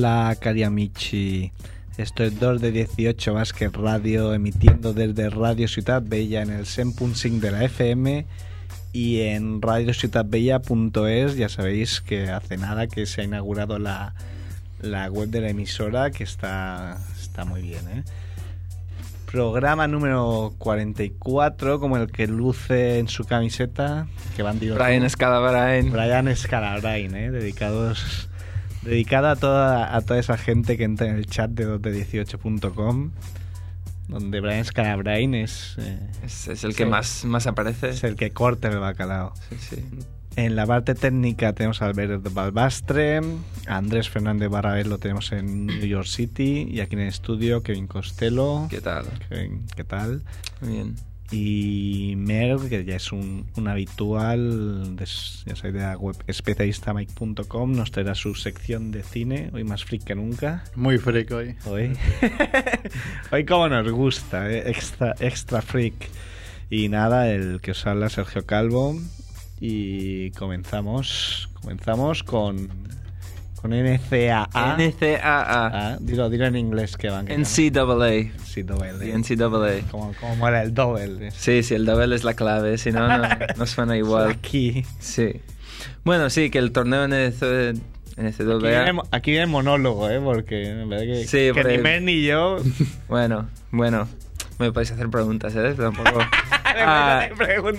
Hola, cari amici. Esto es 2 de 18 Basket Radio, emitiendo desde Radio Ciudad Bella en el 100.5 de la FM y en radiociudadbella.es. Ya sabéis que hace nada que se ha inaugurado la, la web de la emisora, que está, está muy bien, ¿eh? Programa número 44, como el que luce en su camiseta, que van Brian Scalabrine. Brian Scalabrine, ¿eh? dedicados dedicado a toda, a toda esa gente que entra en el chat de 2de18.com, donde Brian Scalabrine es, eh, Es, es el que más, más aparece. es el que corta el bacalao. Sí, sí. En la parte técnica tenemos a Alberto Balbastre, a Andrés Fernández Barrabés lo tenemos en New York City y aquí en el estudio Kevin Costello. ¿Qué tal? Kevin, ¿Qué tal? Muy bien. Y Mer, que ya es un, un habitual, de, ya sabéis, de la web especialistamike.com, nos traerá su sección de cine, hoy más freak que nunca. Muy freak hoy. Hoy, hoy como nos gusta, ¿eh? extra, extra freak. Y nada, el que os habla Sergio Calvo. Y comenzamos, comenzamos con, con NCAA. NCAA. Ah, dilo, dilo en inglés que van. que NCAA. The NCAA. Como, como mola el doble. Sí, sí, el double es la clave, si no, no, no suena igual. Aquí. Sí. Bueno, sí, que el torneo NC, Aquí viene, NCAA... aquí viene monólogo, ¿eh? Porque en verdad que, Sí, que ni Mer ni yo. Bueno, bueno. Me podéis hacer preguntas, ¿eh? Tampoco... Ah,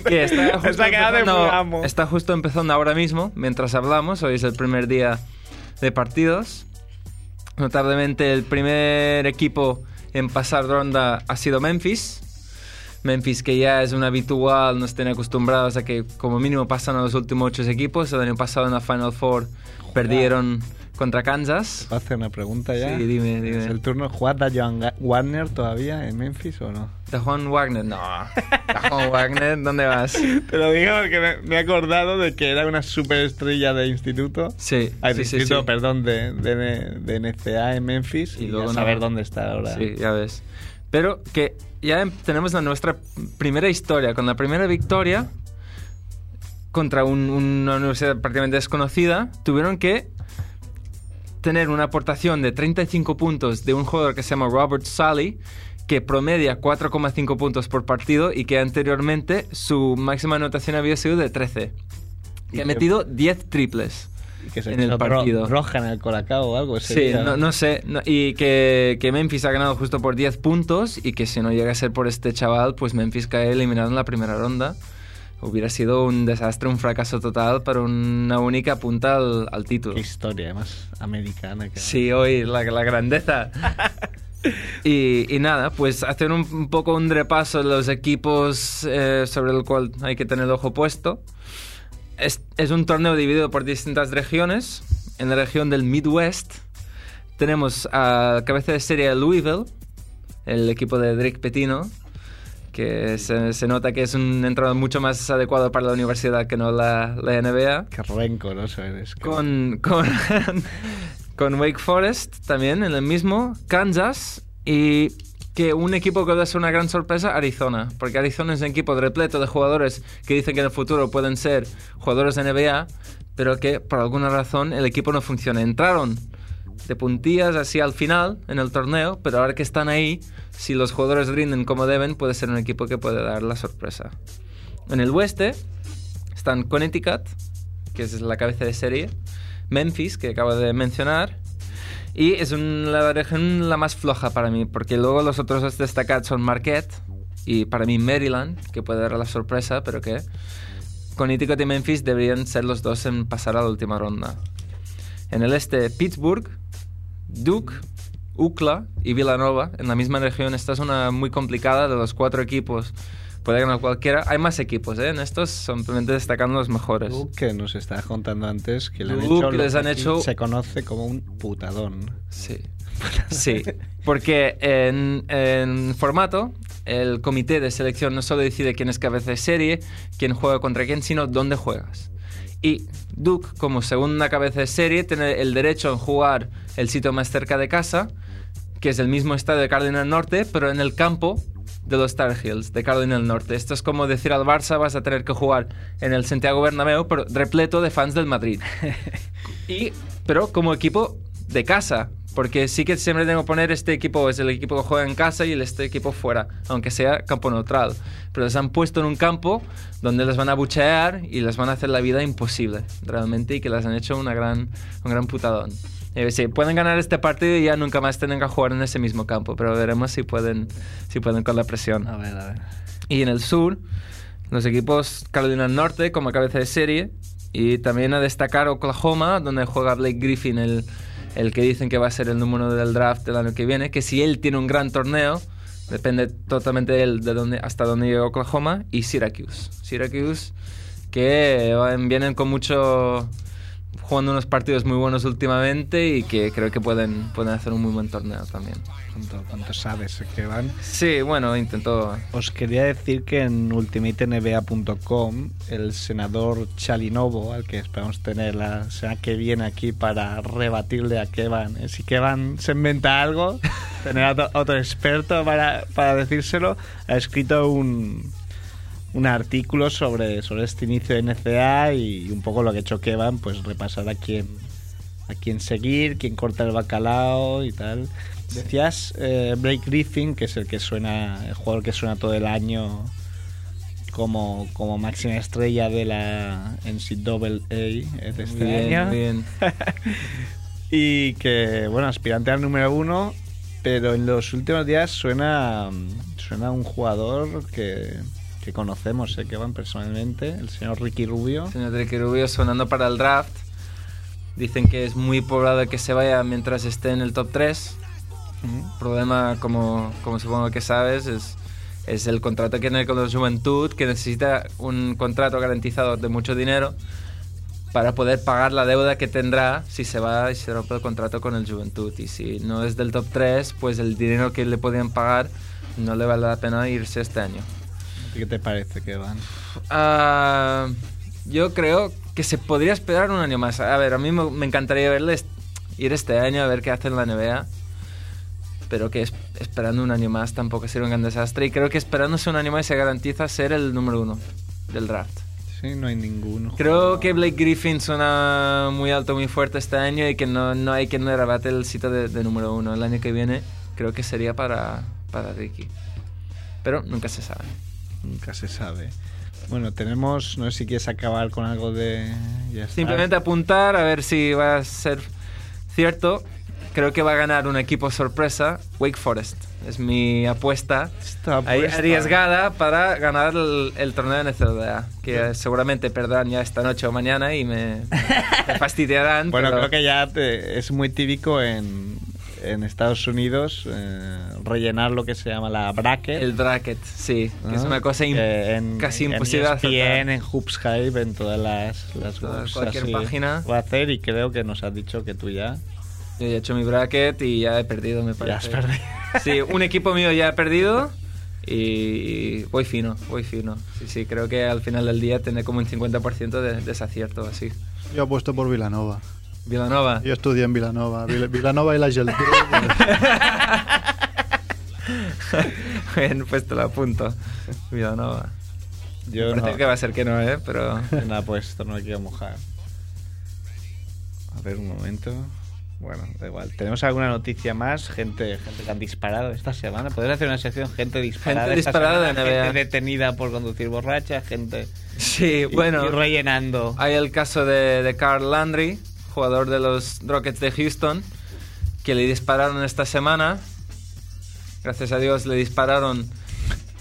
que está justo, empezando, está justo empezando ahora mismo, mientras hablamos. Hoy es el primer día de partidos. Notablemente el primer equipo en pasar ronda ha sido Memphis. Memphis que ya es un habitual, nos tiene acostumbrados a que como mínimo pasan a los últimos ocho equipos. El año pasado en la Final Four perdieron contra Kansas. ¿Puedo hacer una pregunta ya? Sí, dime, dime. ¿Es el turno jugar a Joan Warner todavía en Memphis o no? Juan Wagner, no. Juan Wagner, ¿dónde vas? Te lo digo porque me, me he acordado de que era una superestrella de instituto. Sí, Ay, de sí, sí, instituto, sí. perdón, de, de, de NCA en Memphis. Y Y, luego luego no. saber dónde está ahora. Sí, ya ves. Pero que ya em- tenemos la nuestra primera historia, con la primera victoria contra un- una universidad prácticamente desconocida, tuvieron que tener una aportación de 35 puntos de un jugador que se llama Robert Sully, que promedia 4,5 puntos por partido y que anteriormente su máxima anotación había sido de 13. Y Que ha metido 10 triples. Y que se En el partido. roja en el colacao o algo. ese Sí, día. no, no sé. no- y que, que Memphis ha ganado justo por 10 puntos y que si no llega a ser por este chaval, pues Memphis cae eliminado en la primera ronda. Hubiera sido un desastre, un fracaso total para una única punta al, al título. Qué historia, además, americana. Que... Sí, hoy la, la grandeza. y, y nada, pues hacer un, un poco un repaso de los equipos eh, sobre el cual hay que tener el ojo puesto. Es, es un torneo dividido por distintas regiones. En la región del Midwest tenemos a cabeza de serie Louisville, el equipo de Drake Petino, que se, se nota que es un entrenador mucho más adecuado para la universidad que no la, la NBA Qué rencoroso eres. con, con, con Wake Forest también en el mismo, Kansas y que un equipo que va a ser una gran sorpresa, Arizona, porque Arizona es un equipo repleto de jugadores que dicen que en el futuro pueden ser jugadores de NBA, pero que por alguna razón el equipo no funciona. Entraron de puntillas así al final en el torneo, pero ahora que están ahí, si los jugadores rinden como deben, puede ser un equipo que puede dar la sorpresa. En el oeste están Connecticut, que es la cabeza de serie, Memphis, que acabo de mencionar, y es la región la más floja para mí, porque luego los otros dos destacados son Marquette y para mí Maryland, que puede dar la sorpresa, pero que Connecticut y Memphis deberían ser los dos en pasar a la última ronda. En el este, Pittsburgh, Duke, UCLA y Villanova, en la misma región. Esta es una muy complicada de los cuatro equipos. Puede ganar cualquiera. Hay más equipos, ¿eh? En estos simplemente destacando los mejores. Tú que nos estabas contando antes que le han Tú hecho que les han hecho- se conoce como un putadón. Sí. Sí, porque en, en formato el comité de selección no solo decide quién es cabeza de serie, quién juega contra quién, sino dónde juegas. Y Duke, como segunda cabeza de serie, tiene el derecho en jugar el sitio más cerca de casa, que es el mismo estadio de Carolina del Norte, pero en el campo de los Tar Heels, de Carolina del Norte. Esto es como decir al Barça, vas a tener que jugar en el Santiago Bernabéu, pero repleto de fans del Madrid. Y, pero como equipo de casa. Porque sí que siempre tengo que poner este equipo, es el equipo que juega en casa y el este equipo fuera, aunque sea campo neutral. Pero les han puesto en un campo donde les van a buchear y les van a hacer la vida imposible, realmente, y que les han hecho una gran, un gran putadón. Eh, sí, pueden ganar este partido y ya nunca más tienen que jugar en ese mismo campo, pero veremos si pueden, si pueden con la presión. A ver, a ver. Y en el sur, los equipos Carolina del Norte como cabeza de serie y también a destacar Oklahoma, donde juega Blake Griffin, el, el que dicen que va a ser el número del draft del año que viene, que si él tiene un gran torneo, depende totalmente de él de dónde, hasta dónde llega Oklahoma, y Syracuse. Syracuse que van- vienen con mucho jugando unos partidos muy buenos últimamente y que creo que pueden, pueden hacer un muy buen torneo también. ¿Cuánto, cuánto sabes que van? Sí, bueno, intento... Os quería decir que en ultimatenba.com el senador Chalinovo, al que esperamos tener la semana que viene aquí para rebatirle a Kevan, eh, si Kevan se inventa algo, tener a otro, otro experto para, para decírselo, ha escrito un, un artículo sobre, sobre este inicio de NCA y un poco lo que ha hecho Kevan, pues repasar a quién, a quién seguir, quién corta el bacalao y tal. Decías eh, Blake Griffin, que es el que suena, el jugador que suena todo el año como, como máxima estrella de la NCAA de este bien, año. bien. y que, bueno, aspirante al número uno, pero en los últimos días suena, suena un jugador que, que conocemos, sé que van personalmente, el señor Ricky Rubio. Señor Ricky Rubio sonando para el draft. Dicen que es muy probable que se vaya mientras esté en el top 3. Mm. problema, como, como supongo que sabes, es, es el contrato que tiene con la Juventud, que necesita un contrato garantizado de mucho dinero para poder pagar la deuda que tendrá si se va y se rompe el contrato con el Juventud. Y si no es del top 3, pues el dinero que le podían pagar no le vale la pena irse este año. ¿Qué te parece que van? Ah, yo creo que se podría esperar un año más. A ver, a mí me, me encantaría verles ir este año a ver qué hace en la NBA. Pero que es- esperando un año más tampoco sería un gran desastre. Y creo que esperándose un año más se garantiza ser el número uno del draft. Sí, no hay ninguno. Creo que Blake Griffin suena muy alto, muy fuerte este año y que no, no hay quien le rebate el sitio de, de número uno. El año que viene creo que sería para, para Ricky. Pero nunca se sabe. Nunca se sabe. Bueno, tenemos, no sé si quieres acabar con algo de... ya. Simplemente apuntar a ver si va a ser cierto. Creo que va a ganar un equipo sorpresa, Wake Forest. Es mi apuesta apuesta- arriesgada para ganar el, el torneo de NCAA. Que seguramente perderán ya esta noche o mañana y me, me fastidiarán. Bueno, pero- creo que ya te- es muy típico en, en Estados Unidos eh, rellenar lo que se llama la bracket. El bracket, sí. Que es ¿no? una cosa Que en- casi en imposible ESPN, acertar. en Hoops Hype, en todas las, las Toda- webs cualquier así página. Va a hacer y creo que nos has dicho que tú ya, Yo ya he hecho mi bracket y ya he perdido, me ya parece. has perdido. Sí, un equipo mío ya ha perdido y voy fino, voy fino. Sí, sí, creo que al final del día tendré como un 50% de desacierto así. Yo apuesto por Vilanova. Vilanova. Yo estudié en Vilanova. Vil- Vilanova y la Geltrú. Bien, pues te lo apunto. Vilanova. Yo Parece no, que va a ser que no, ¿eh? Pero... no he puesto, no me quiero mojar. A ver, un momento. Bueno, da igual. ¿Tenemos alguna noticia más? Gente, gente que han disparado esta semana. ¿Podrías hacer una sección gente disparada? Gente esta disparada semana? de NBA. Gente detenida por conducir borracha, gente... Sí, y- bueno. y rellenando. Hay el caso de, de Carl Landry, jugador de los Rockets de Houston, que le dispararon esta semana. Gracias a Dios le dispararon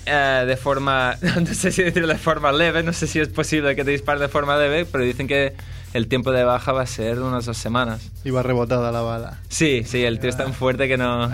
eh, de forma, no sé si decir de forma leve, no sé si es posible que te disparen de forma leve, pero dicen que el tiempo de baja va a ser unas dos semanas. Iba rebotada la bala. Sí, sí, el tío es tan fuerte que no...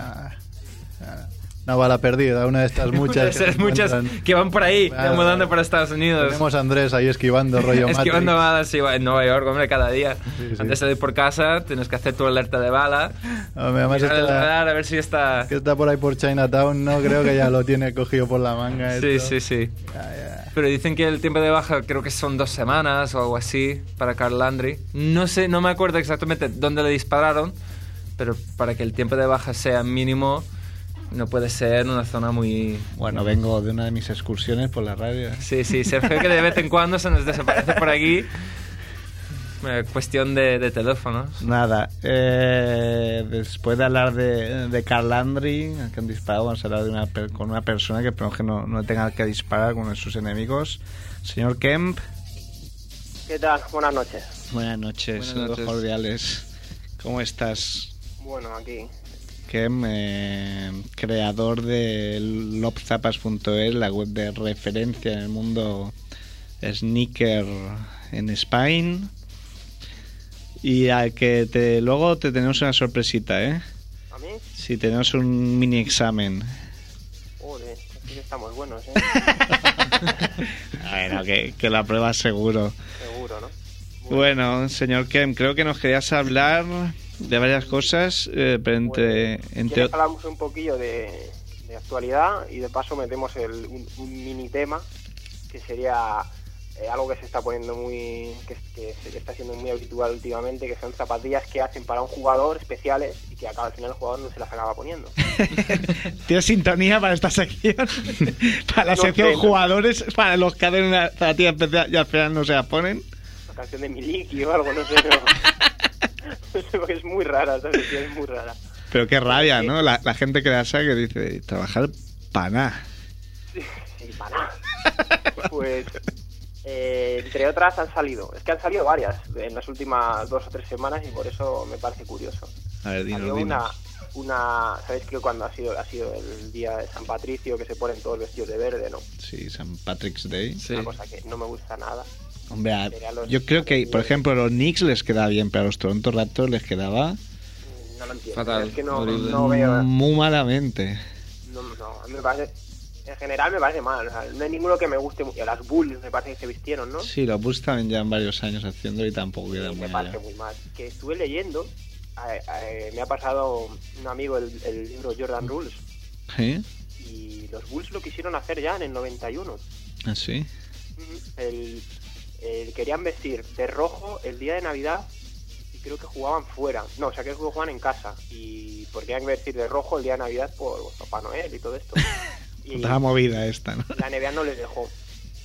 Ah, ah, Una bala perdida, una de estas muchas. Que se muchas que van por ahí, Claro. mudando para Estados Unidos. Tenemos a Andrés ahí esquivando rollo Esquivando balas sí, en Nueva York, hombre, cada día. Sí, sí. Antes de ir por casa, tienes que hacer tu alerta de bala. Hombre, además está, radar, a ver si está... que está por ahí por Chinatown, no creo que ya lo tiene cogido por la manga. Sí, esto. sí, sí. Ya, ya. Pero dicen que el tiempo de baja creo que son dos semanas o algo así para Carl Landry. No sé, no me acuerdo exactamente dónde le dispararon, pero para que el tiempo de baja sea mínimo, no puede ser en una zona muy... Bueno, vengo de una de mis excursiones por la radio. Sí, sí, Sergio que de vez en cuando se nos desaparece por aquí. Eh, cuestión de, de teléfonos. Nada, eh, después de hablar de, de Carl Landry, que han disparado, vamos a hablar de una, con una persona que esperamos que no, no tenga que disparar con sus enemigos. Señor Kemp, ¿Qué tal? Buenas noches. buenas noches, Buenas noches. cordiales. ¿Cómo estás? Bueno, aquí. Kem, eh, creador de lobzapas.es, la web de referencia en el mundo sneaker en Spain. Y a que te, luego te tenemos una sorpresita, ¿eh? ¿A mí? Si tenemos un mini examen. Joder, aquí que estamos buenos, ¿eh? Bueno, que, que la prueba seguro. Seguro, ¿no? Bueno, señor Kem, creo que nos querías hablar de varias cosas, eh, pero entre... Pues, entre ¿quieres hablamos un poquillo de, de actualidad y de paso metemos el, un, un mini tema que sería eh, algo que se está poniendo muy que, que se está siendo muy habitual últimamente que son zapatillas que hacen para un jugador especiales y que acaba al final el jugador no se las acaba poniendo ¿Tienes sintonía para esta sección? para la No sección sé, no. jugadores, para los que hacen una zapatilla especial y al final no se la ponen. una canción de Miliki o algo no sé pero no sé, porque es muy rara es muy rara Pero qué rabia, ¿no? La, la gente que la sabe que dice, trabajar para nada. Sí, sí, para nada. Pues, eh, entre otras han salido. Es que han salido varias en las últimas dos o tres semanas y por eso me parece curioso. A ver, dinos, dinos. una, una, ¿sabéis que cuando ha sido, ha sido el día de San Patricio que se ponen todos vestidos de verde, no? Sí, St. Patrick's Day. Sí. Una cosa que no me gusta nada. Hombre, a- yo creo que, por ejemplo, a los Knicks les queda bien, pero a los Toronto Raptors les quedaba No lo entiendo. Fatal, es que no, veo. muy malamente. No, no, a mí me parece. En general me parece mal. o sea, no hay ninguno que me guste. y a las Bulls me parece que se vistieron, ¿no? Sí, los Bulls también llevan varios años haciendo y tampoco Sí, quedan me muy parece allá. muy mal. Que estuve leyendo, eh, eh, me ha pasado un amigo el, el libro Jordan Rules ¿Sí? y los Bulls lo quisieron hacer ya en el 91. ¿Ah, sí? El, el- querían vestir de rojo el día de Navidad y creo que jugaban fuera. No, o sea, que jugaban en casa y porque querían vestir de rojo el día de Navidad por Papá Noel y todo esto. Y movida esta, ¿no? la NBA no les dejó.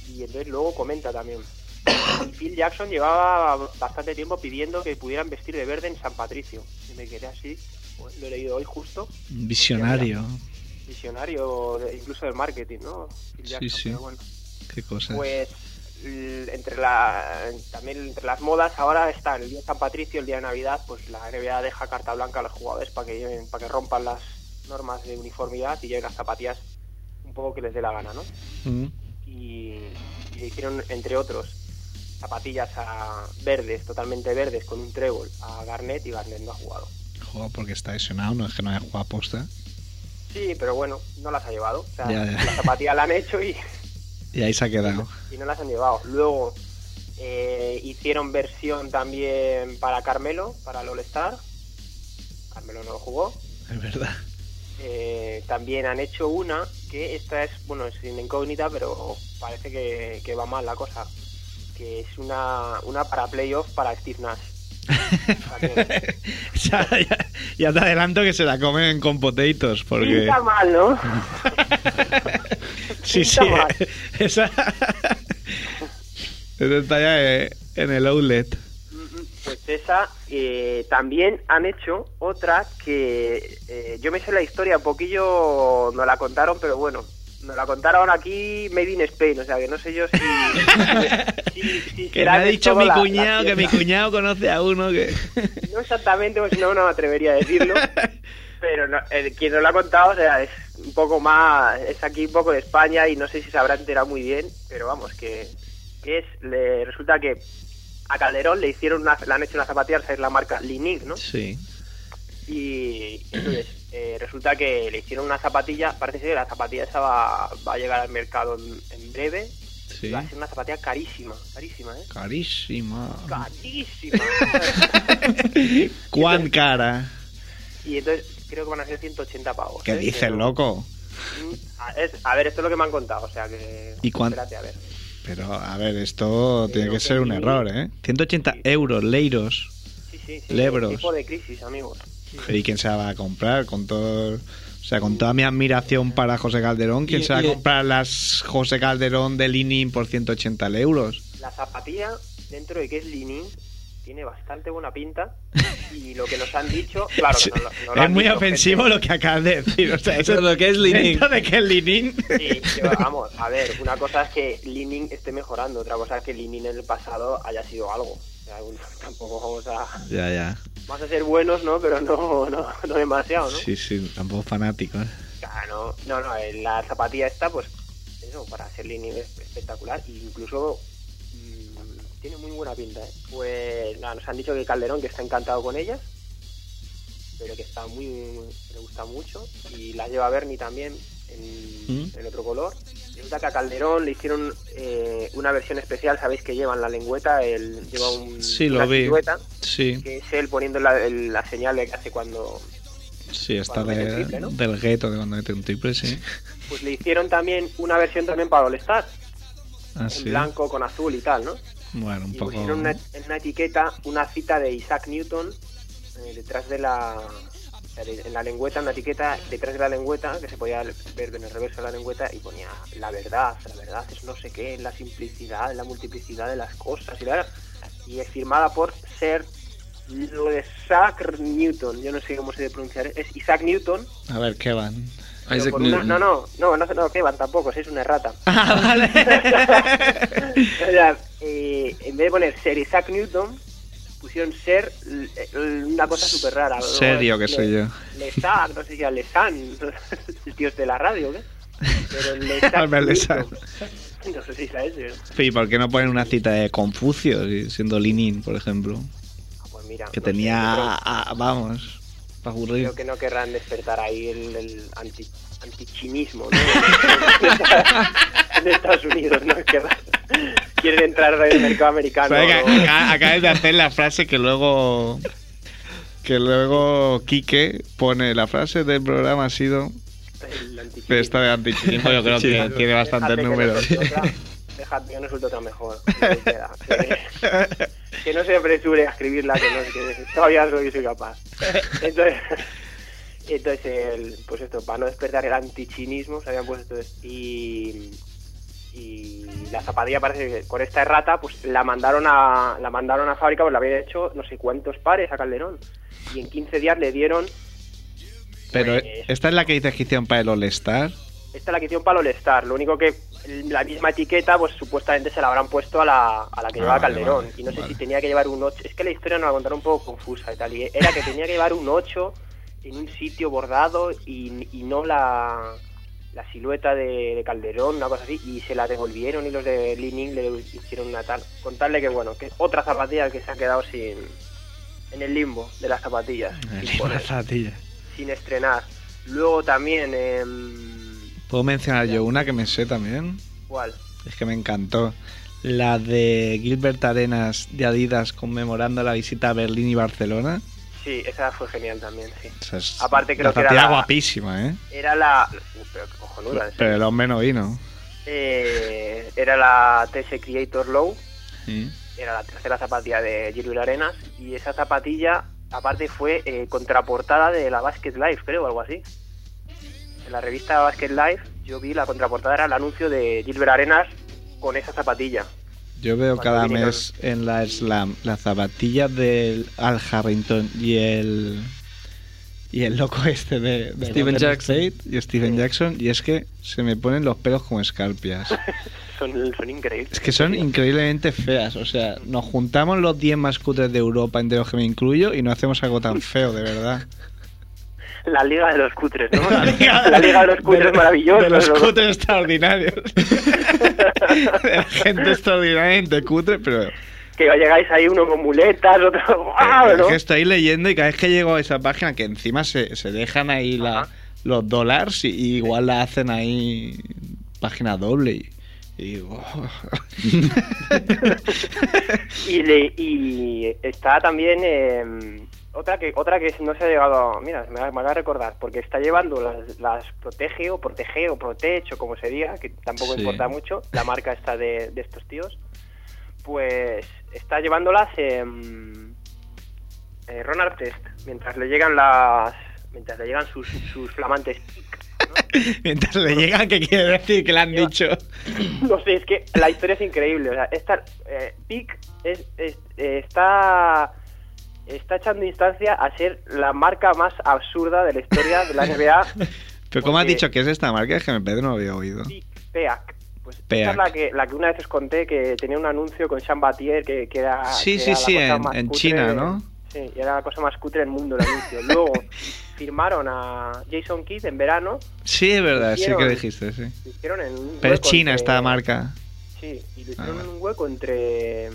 Y entonces luego comenta también. Y Phil Jackson llevaba bastante tiempo pidiendo que pudieran vestir de verde en San Patricio. Y me quedé así, pues, lo he leído hoy justo, Visionario. visionario incluso del marketing, ¿no? Phil Sí, Jackson, sí. bueno. Qué cosas. Pues entre la también entre las modas ahora están el día de San Patricio, el día de Navidad, pues la NBA deja carta blanca a los jugadores para que lleven, para que rompan las normas de uniformidad y lleven las zapatillas un poco que les dé la gana, ¿no? Mm. y, y le hicieron, entre otros, zapatillas a verdes, totalmente verdes, con un trébol a Garnett y Garnett no ha jugado. Joder, porque está lesionado, no es que no haya jugado a posta. Sí, pero bueno, no las ha llevado. O sea, Ya, ya. las zapatillas la han hecho y, Y ahí se ha quedado. y no las han llevado. Luego eh, hicieron versión también para Carmelo, para el All-Star. Carmelo no lo jugó. Es verdad. Eh, también han hecho una que esta es, bueno, es sin incógnita, pero parece que, que va mal la cosa. Que es una, una para playoff para Steve Nash. Ya, ya- ya te adelanto que se la comen con potatoes, porque... Pinta mal, ¿no? Sí, sí, mal. esa... esa está ya eh, en el outlet. Pues esa eh, también han hecho otra que eh, yo me sé la historia un poquillo, nos la contaron, pero bueno, nos la contaron aquí Made in Spain, o sea que no sé yo si... si- si Que me ha dicho mi la- la cuñado, que mi cuñado conoce a uno que... No exactamente, pues no, no me atrevería a decirlo. Pero no- quien nos lo ha contado, o sea, es un poco más, es aquí un poco de España y no sé si se habrá enterado muy bien, pero vamos, que, que es, le, resulta que a Calderón le hicieron una, le han hecho una zapatilla, es la marca Linig, ¿no? Sí. Y entonces eh, resulta que le hicieron una zapatilla, parece ser que la zapatilla esa va, va a llegar al mercado en, en breve, Sí. y va a ser una zapatilla carísima, carísima, ¿eh? Carísima. Carísima. ¿Cuán cara? y entonces creo que van a ser 180 pavos. ¿Qué ¿eh? dices, Pero- loco? Mm, A, es- a ver, esto es lo que me han contado, o sea que... ¿Y cuán- Espérate, a ver. Pero, a ver, esto tiene que ser un error, ¿eh? 180 euros, leiros. Sí, sí, sí. Lebros. Tipo de crisis, amigos. ¿Y quién se la va a comprar? Con todo... O sea, con toda mi admiración para José Calderón, ¿quién Y- se va a comprar las José Calderón de Linin por 180 euros? La zapatilla, dentro de que es Linin, tiene bastante buena pinta y lo que nos han dicho, claro, que no, lo- no lo es han muy dicho ofensivo gente- lo que acabas de decir. O sea, eso es lo que es Li-Ning. Esto de que es Linin. Sí, vamos, a ver, una cosa es que Lining esté mejorando, otra cosa es que Lining en el pasado haya sido algo. O sea, tampoco vamos a, ya, ya. Vamos a ser buenos, ¿no? Pero no, no, no demasiado, ¿no? Sí, sí, tampoco fanático. ¿eh? Claro, no, no, la zapatilla esta, pues, eso, para ser Lining es espectacular. E incluso mm, tiene muy buena pinta, ¿eh? Pues, nada, nos han dicho que Calderón, que está encantado con ellas, pero que está muy, le gusta mucho. Y la lleva Bernie también en, ¿Mm? en otro color. Resulta que a Calderón le hicieron eh, una versión especial, sabéis que llevan la lengüeta, él lleva un, Sí, lo una vi. silueta, Sí, que es él poniendo la, el- la señal de que hace cuando sí, está Cuando de- triple, ¿no? del gueto de cuando mete un triple, sí. pues le hicieron también una versión también para All Star, Ah, en sí. blanco con azul y tal, ¿no? Bueno, un Y poco. pusieron una, en una etiqueta una cita de Isaac Newton eh, detrás de la en la lengüeta, una etiqueta detrás de la lengüeta que se podía ver en el reverso de la lengüeta y ponía la verdad, la verdad es no sé qué, la simplicidad, la multiplicidad de las cosas y, la- y es firmada por Sir lo de Isaac Newton, yo no sé cómo se debe pronunciar, es Isaac Newton, A ver, ¿qué van? Isaac por una- Newton. no, no, no, no, no, van tampoco, es una errata. Ah, vale. O sea, eh, en vez de poner ser Isaac Newton, pusieron ser l- una cosa súper rara. Serio que soy yo. Lesac, no sé si era Lesan, el tío es de la radio, ¿qué? Pero Lesac. No sé si era ese. ¿Y por qué no ponen una cita de Confucio, si- siendo Linin, por ejemplo? Ah, pues mira, Que no sé, tenía, yo creo- ah, vamos, para aburrir. Creo que no querrán despertar ahí el, el anti, antichinismo, ¿no? en Estados Unidos, ¿no? Querrán- quieren entrar en el mercado americano. ¿Sabes que ¿no? acá- acabas de hacer la frase que luego que luego Quique pone la frase del programa ha sido El antichinismo. pero esta de antichinismo yo creo que tiene bastantes que números Déjate que no suelte otra mejor. Que, que- que no se apresure a escribirla, que, no, que todavía soy, soy capaz. Entonces, entonces el, pues esto, para no despertar el antichinismo, se habían puesto esto. Y, y la zapatilla parece que con esta errata, pues la mandaron a la mandaron a fábrica, pues la habían hecho no sé cuántos pares a Calderón. Y en 15 días le dieron pero Pues- esta es la que dices que hicieron para el All Star Esta es la que hicieron para el All-Star. Lo único que la misma etiqueta, pues supuestamente se la habrán puesto a la, a la que Ah, llevaba vale, Calderón. vale, y no sé vale. si tenía que llevar un 8. Es que la historia nos la contaron un poco confusa y tal. Y era que tenía que llevar un 8 en un sitio bordado y, y no la, la silueta de, de Calderón, una cosa así. Y se la devolvieron y los de Leaning le hicieron una tal. Contarle que, bueno, que otra zapatilla que se ha quedado sin. En el limbo de las zapatillas. sin poner, sin estrenar. Luego también. em, puedo mencionar yo una que me sé también ¿Cuál? es que me encantó la de Gilbert Arenas de Adidas conmemorando la visita a Berlín y Barcelona Sí, esa fue genial también, sí. Esa es Aparte creo la que era zapatilla la- guapísima eh Era la... Pero qué cojonuda, pero el hombre no vino Eh, era la TS Creator Low, Sí. era la tercera zapatilla de Gilbert Arenas, y esa zapatilla, aparte, fue eh, contraportada de la Basket Life, creo, o algo así. En la revista Basket Life, yo vi la contraportada, era el anuncio de Gilbert Arenas con esa zapatilla. Yo veo cada mes en la Slam las zapatillas del Al Harrington y el y el loco este de, de Steven Golden Jackson. State y Steven Sí. Jackson y es que se me ponen los pelos como escarpias. Son, son increíbles. Es que son increíblemente feas, o sea, nos juntamos los 10 más cutres de Europa, entre los que me incluyo, y no hacemos algo tan feo, de verdad. La Liga de los Cutres, ¿no? La Liga, de los Cutres de, maravillosos. De los cutres extraordinarios. gente extraordinariamente cutre, pero que llegáis ahí uno con muletas, otro ¡guau! Es ¿no? que estoy leyendo y cada vez que llego a esa página, que encima se, se dejan ahí la- los dólares y, y igual la hacen ahí página doble. Y, y digo, "Oh". y, le- y está también eh, otra que otra que no se ha llegado a- mira me, acaba de recordar porque está llevando las, las protege o protege o protege o como se diga que tampoco Sí. importa mucho la marca esta de, de estos tíos pues está llevándolas eh, Ron Artest mientras le llegan las mientras le llegan sus, sus flamantes. Mientras le llegan, ¿qué quiere decir que le han dicho? No sé, es que la historia es increíble. O sea, esta, eh, Pick es- es- eh, está, está echando instancia a ser la marca más absurda de la historia de la NBA. Pero ¿cómo has dicho que es esta marca? Es que me no lo había oído. Peac. Pues esta Peac. es la que, la que una vez os conté que tenía un anuncio con Sean Batier que, que era. Sí, que sí, era sí, en- China, ¿no? Sí, y era la cosa más cutre del mundo el anuncio. Luego firmaron a Jason Kidd en verano. Sí, es verdad, sí que dijiste, sí. Lo hicieron en un Pero es China entre- esta marca. Sí, y lo Ah, hicieron en un hueco entre.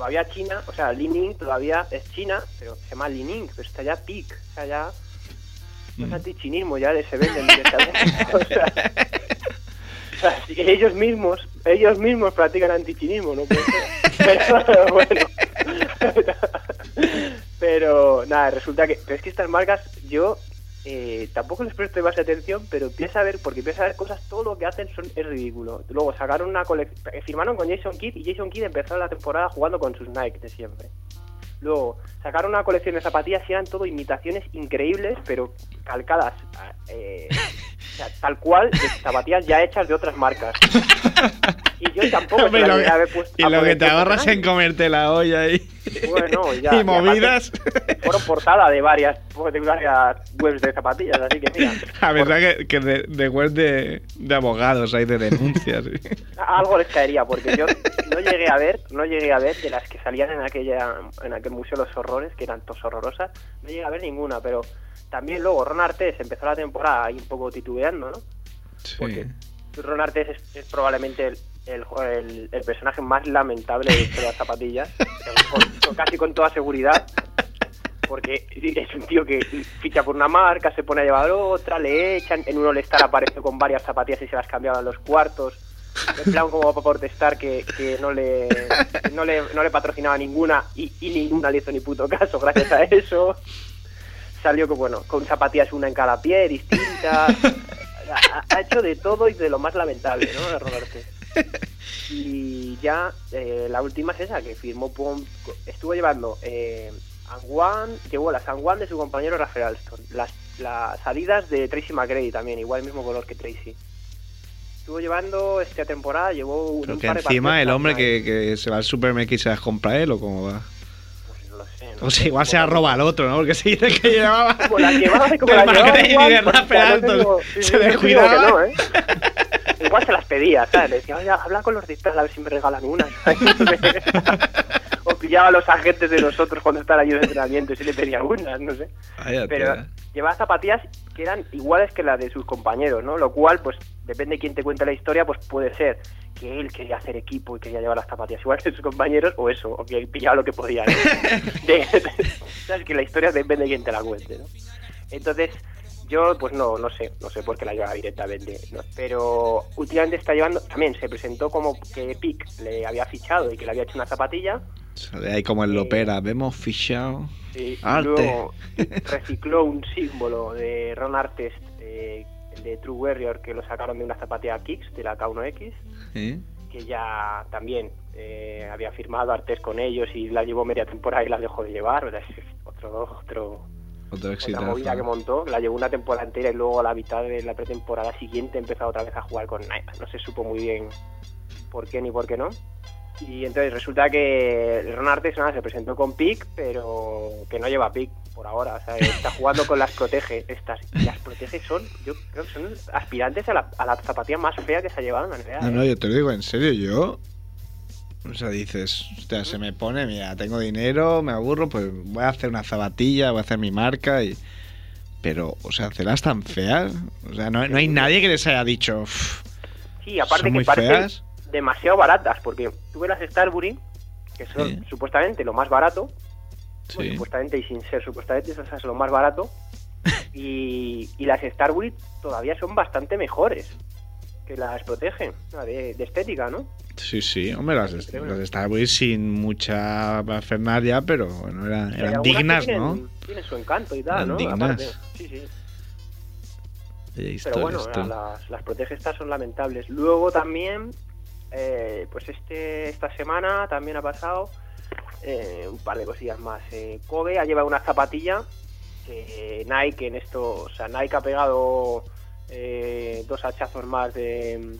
Todavía China, o sea, Li Ning todavía es China, pero se llama Li Ning, pero está ya PIC, o sea, ya. No es Mm. antichinismo, ya de se venden directamente. o sea, o sea, si ellos mismos, ellos mismos practican antichinismo, ¿no? puede ser. Pero bueno. pero nada, resulta que. Pero es que estas marcas, yo eh, tampoco les presto más atención, pero empieza a ver, porque empieza a ver cosas, todo lo que hacen son, es ridículo. Luego sacaron una colección, firmaron con Jason Kidd y Jason Kidd empezó la temporada jugando con sus Nike de siempre. Luego sacaron una colección de zapatillas y eran todo imitaciones increíbles, pero calcadas, eh, tal cual, de zapatillas ya hechas de otras marcas. Y yo tampoco y haber puesto- y lo que te ahorras en comerte la olla y, Bueno, ya, y movidas. fueron portada de varias, de varias webs de zapatillas, así que mira. A verdad que, que de, de web de, de abogados hay de denuncias. sí. Algo les caería, porque yo no llegué a ver, no llegué a ver de las que salían en aquella, en aquel museo los horrores, que eran todos horrorosas, no llegué a ver ninguna, pero también luego Ron Artes empezó la temporada ahí un poco titubeando, ¿no? Porque Ron Artes es, es probablemente el, el, el- el personaje más lamentable de las zapatillas, casi con toda seguridad. Porque es un tío que ficha por una marca, se pone a llevar otra, le echan, en un All-Star aparece con varias zapatillas y se las cambiaban los cuartos. En plan como para protestar que, que no, le, que no, le, no le patrocinaba ninguna y, ninguna le hizo ni puto caso gracias a eso. Salió con, bueno, con zapatillas una en cada pie, distintas. Ha hecho de todo y de lo más lamentable, ¿no? Roberto. Y ya eh, la última es esa, que firmó con- estuvo llevando eh, One, llevó las One de su compañero Rafael Alston, las, las Adidas de Tracy McGrady también, igual el mismo color que Tracy. Estuvo llevando esta temporada, llevó un, Pero un que par de encima partidos el hombre que, que se va al supermercado y se las compra él o cómo va. Pues no lo sé, no O sea, igual se la como- roba al otro, ¿no? Porque se dice que llevaba. Como la llevaba, como la llevaba de pues, no sí, Se sí, descuidaba. no, ¿eh? Igual se las pedía, ¿sabes? Le decía, oye, habla con los dictas a ver si me regalan una. o pillaba a los agentes de nosotros cuando estaban allí en entrenamiento y si le pedía unas, no sé. Vaya Pero tela. llevaba zapatillas que eran iguales que las de sus compañeros, ¿no? Lo cual, pues, depende de quién te cuente la historia, pues puede ser que él quería hacer equipo y quería llevar las zapatillas iguales que sus compañeros, o eso, o que pillaba lo que podía. ¿no? De- Sabes que la historia depende de quién te la cuente, ¿no? Entonces, yo, pues no, no sé, no sé por qué la lleva directamente, ¿no? pero últimamente está llevando, también se presentó como que Pic le había fichado y que le había hecho una zapatilla, Sale ahí como el Lopera. Vemos fichado. Arte. luego recicló un símbolo de Ron Artest, eh, el de True Warrior, que lo sacaron de una zapatilla Kicks, de la K1X, ¿eh? que ya también eh, había firmado Artest con ellos y la llevó media temporada y la dejó de llevar, o sea, es otro, otro, Otra movida que montó, la llevó una temporada entera y luego a la mitad de la pretemporada siguiente empezó otra vez a jugar con Nike. No se supo muy bien por qué ni por qué no. Y entonces resulta que Ron Artes nada, se presentó con pick, pero que no lleva pick por ahora. O sea, está jugando con las protege estas. Y las protege son, yo creo que son aspirantes a la, a la zapatilla más fea que se ha llevado en la NBA. No, ¿eh? no, yo te lo digo en serio, yo. O sea, dices, hostia, se me pone, mira, tengo dinero, me aburro, pues voy a hacer una zabatilla, voy a hacer mi marca y. Pero, o sea, hacerlas tan feas. O sea, no, no hay nadie que les haya dicho. "Uf, Sí, aparte son que muy parecen feas. demasiado baratas, porque tuve las Starbury, que son Sí. supuestamente lo más barato, Sí. supuestamente y sin ser supuestamente esas es lo más barato y, y las Starbury todavía son bastante mejores que las protegen de, de estética no Sí, sí, hombre, las, Increíble. las Starbucks sin mucha parafernalia, pero bueno, eran, eran dignas, tienen, ¿no? tienen su encanto y tal Eran no dignas. Sí sí pero bueno esto. las, las protege estas son lamentables luego también eh, pues este esta semana también ha pasado eh, un par de cosillas más eh, Kobe ha llevado una zapatilla que Nike en esto o sea Nike ha pegado eh, dos hachazos más de,